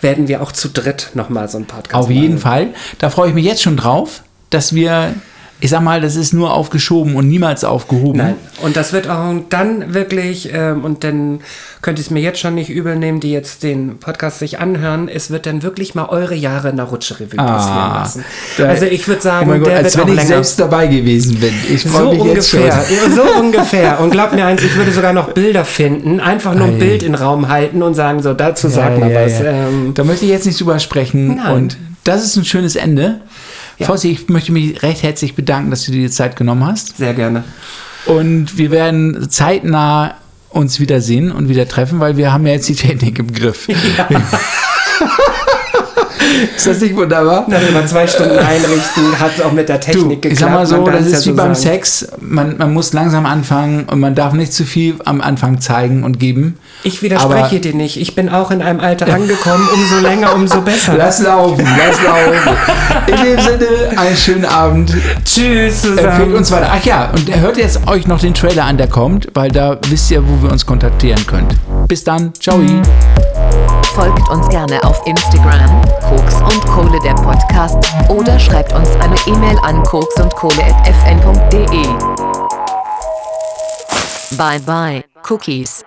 werden wir auch zu dritt nochmal so einen Podcast Auf jeden machen. Fall. Da freue ich mich jetzt schon drauf, dass wir, ich sag mal, das ist nur aufgeschoben und niemals aufgehoben. Nein. Und das wird auch dann wirklich, ähm, und dann könnt ihr es mir jetzt schon nicht übel nehmen, die jetzt den Podcast sich anhören, es wird dann wirklich mal eure Jahre in der Rutsche-Revue passieren Ah, lassen. da- also ich würde sagen, oh Gott, der als wird wenn auch ich länger. selbst dabei gewesen bin. Ich So freue mich jetzt schon. ungefähr, ja, so ungefähr. Und glaub mir eins, ich würde sogar noch Bilder finden, einfach nur ein Ei. Bild in den Raum halten und sagen, so dazu sag Ja, mal ja, was. Ähm, da möchte ich jetzt nicht drüber sprechen. Nein. Und das ist ein schönes Ende. Ja. Fossi, ich möchte mich recht herzlich bedanken, dass du dir die Zeit genommen hast. sehr gerne. Und wir werden zeitnah uns wiedersehen und wieder treffen, weil wir haben ja jetzt die Technik im Griff. ist das nicht wunderbar? Nach über zwei Stunden einrichten hat es auch mit der Du, Technik geklappt. ich sag mal so, das ist ja wie so beim sagen. Sex. Man, man muss langsam anfangen und man darf nicht zu viel am Anfang zeigen und geben. Ich widerspreche Aber- dir nicht. Ich bin auch in einem Alter angekommen. Umso länger, umso besser. Lass laufen, lass laufen. In dem Sinne, einen schönen Abend. Tschüss Empfehlt zusammen. uns weiter. Ach ja, und hört jetzt euch noch den Trailer an, der kommt, weil da wisst ihr, wo wir uns kontaktieren könnt. Bis dann, ciao. Folgt uns gerne auf Instagram, Koks und Kohle der Podcast, oder schreibt uns eine E-Mail an koksundkohle.fn.de. Bye bye, Cookies.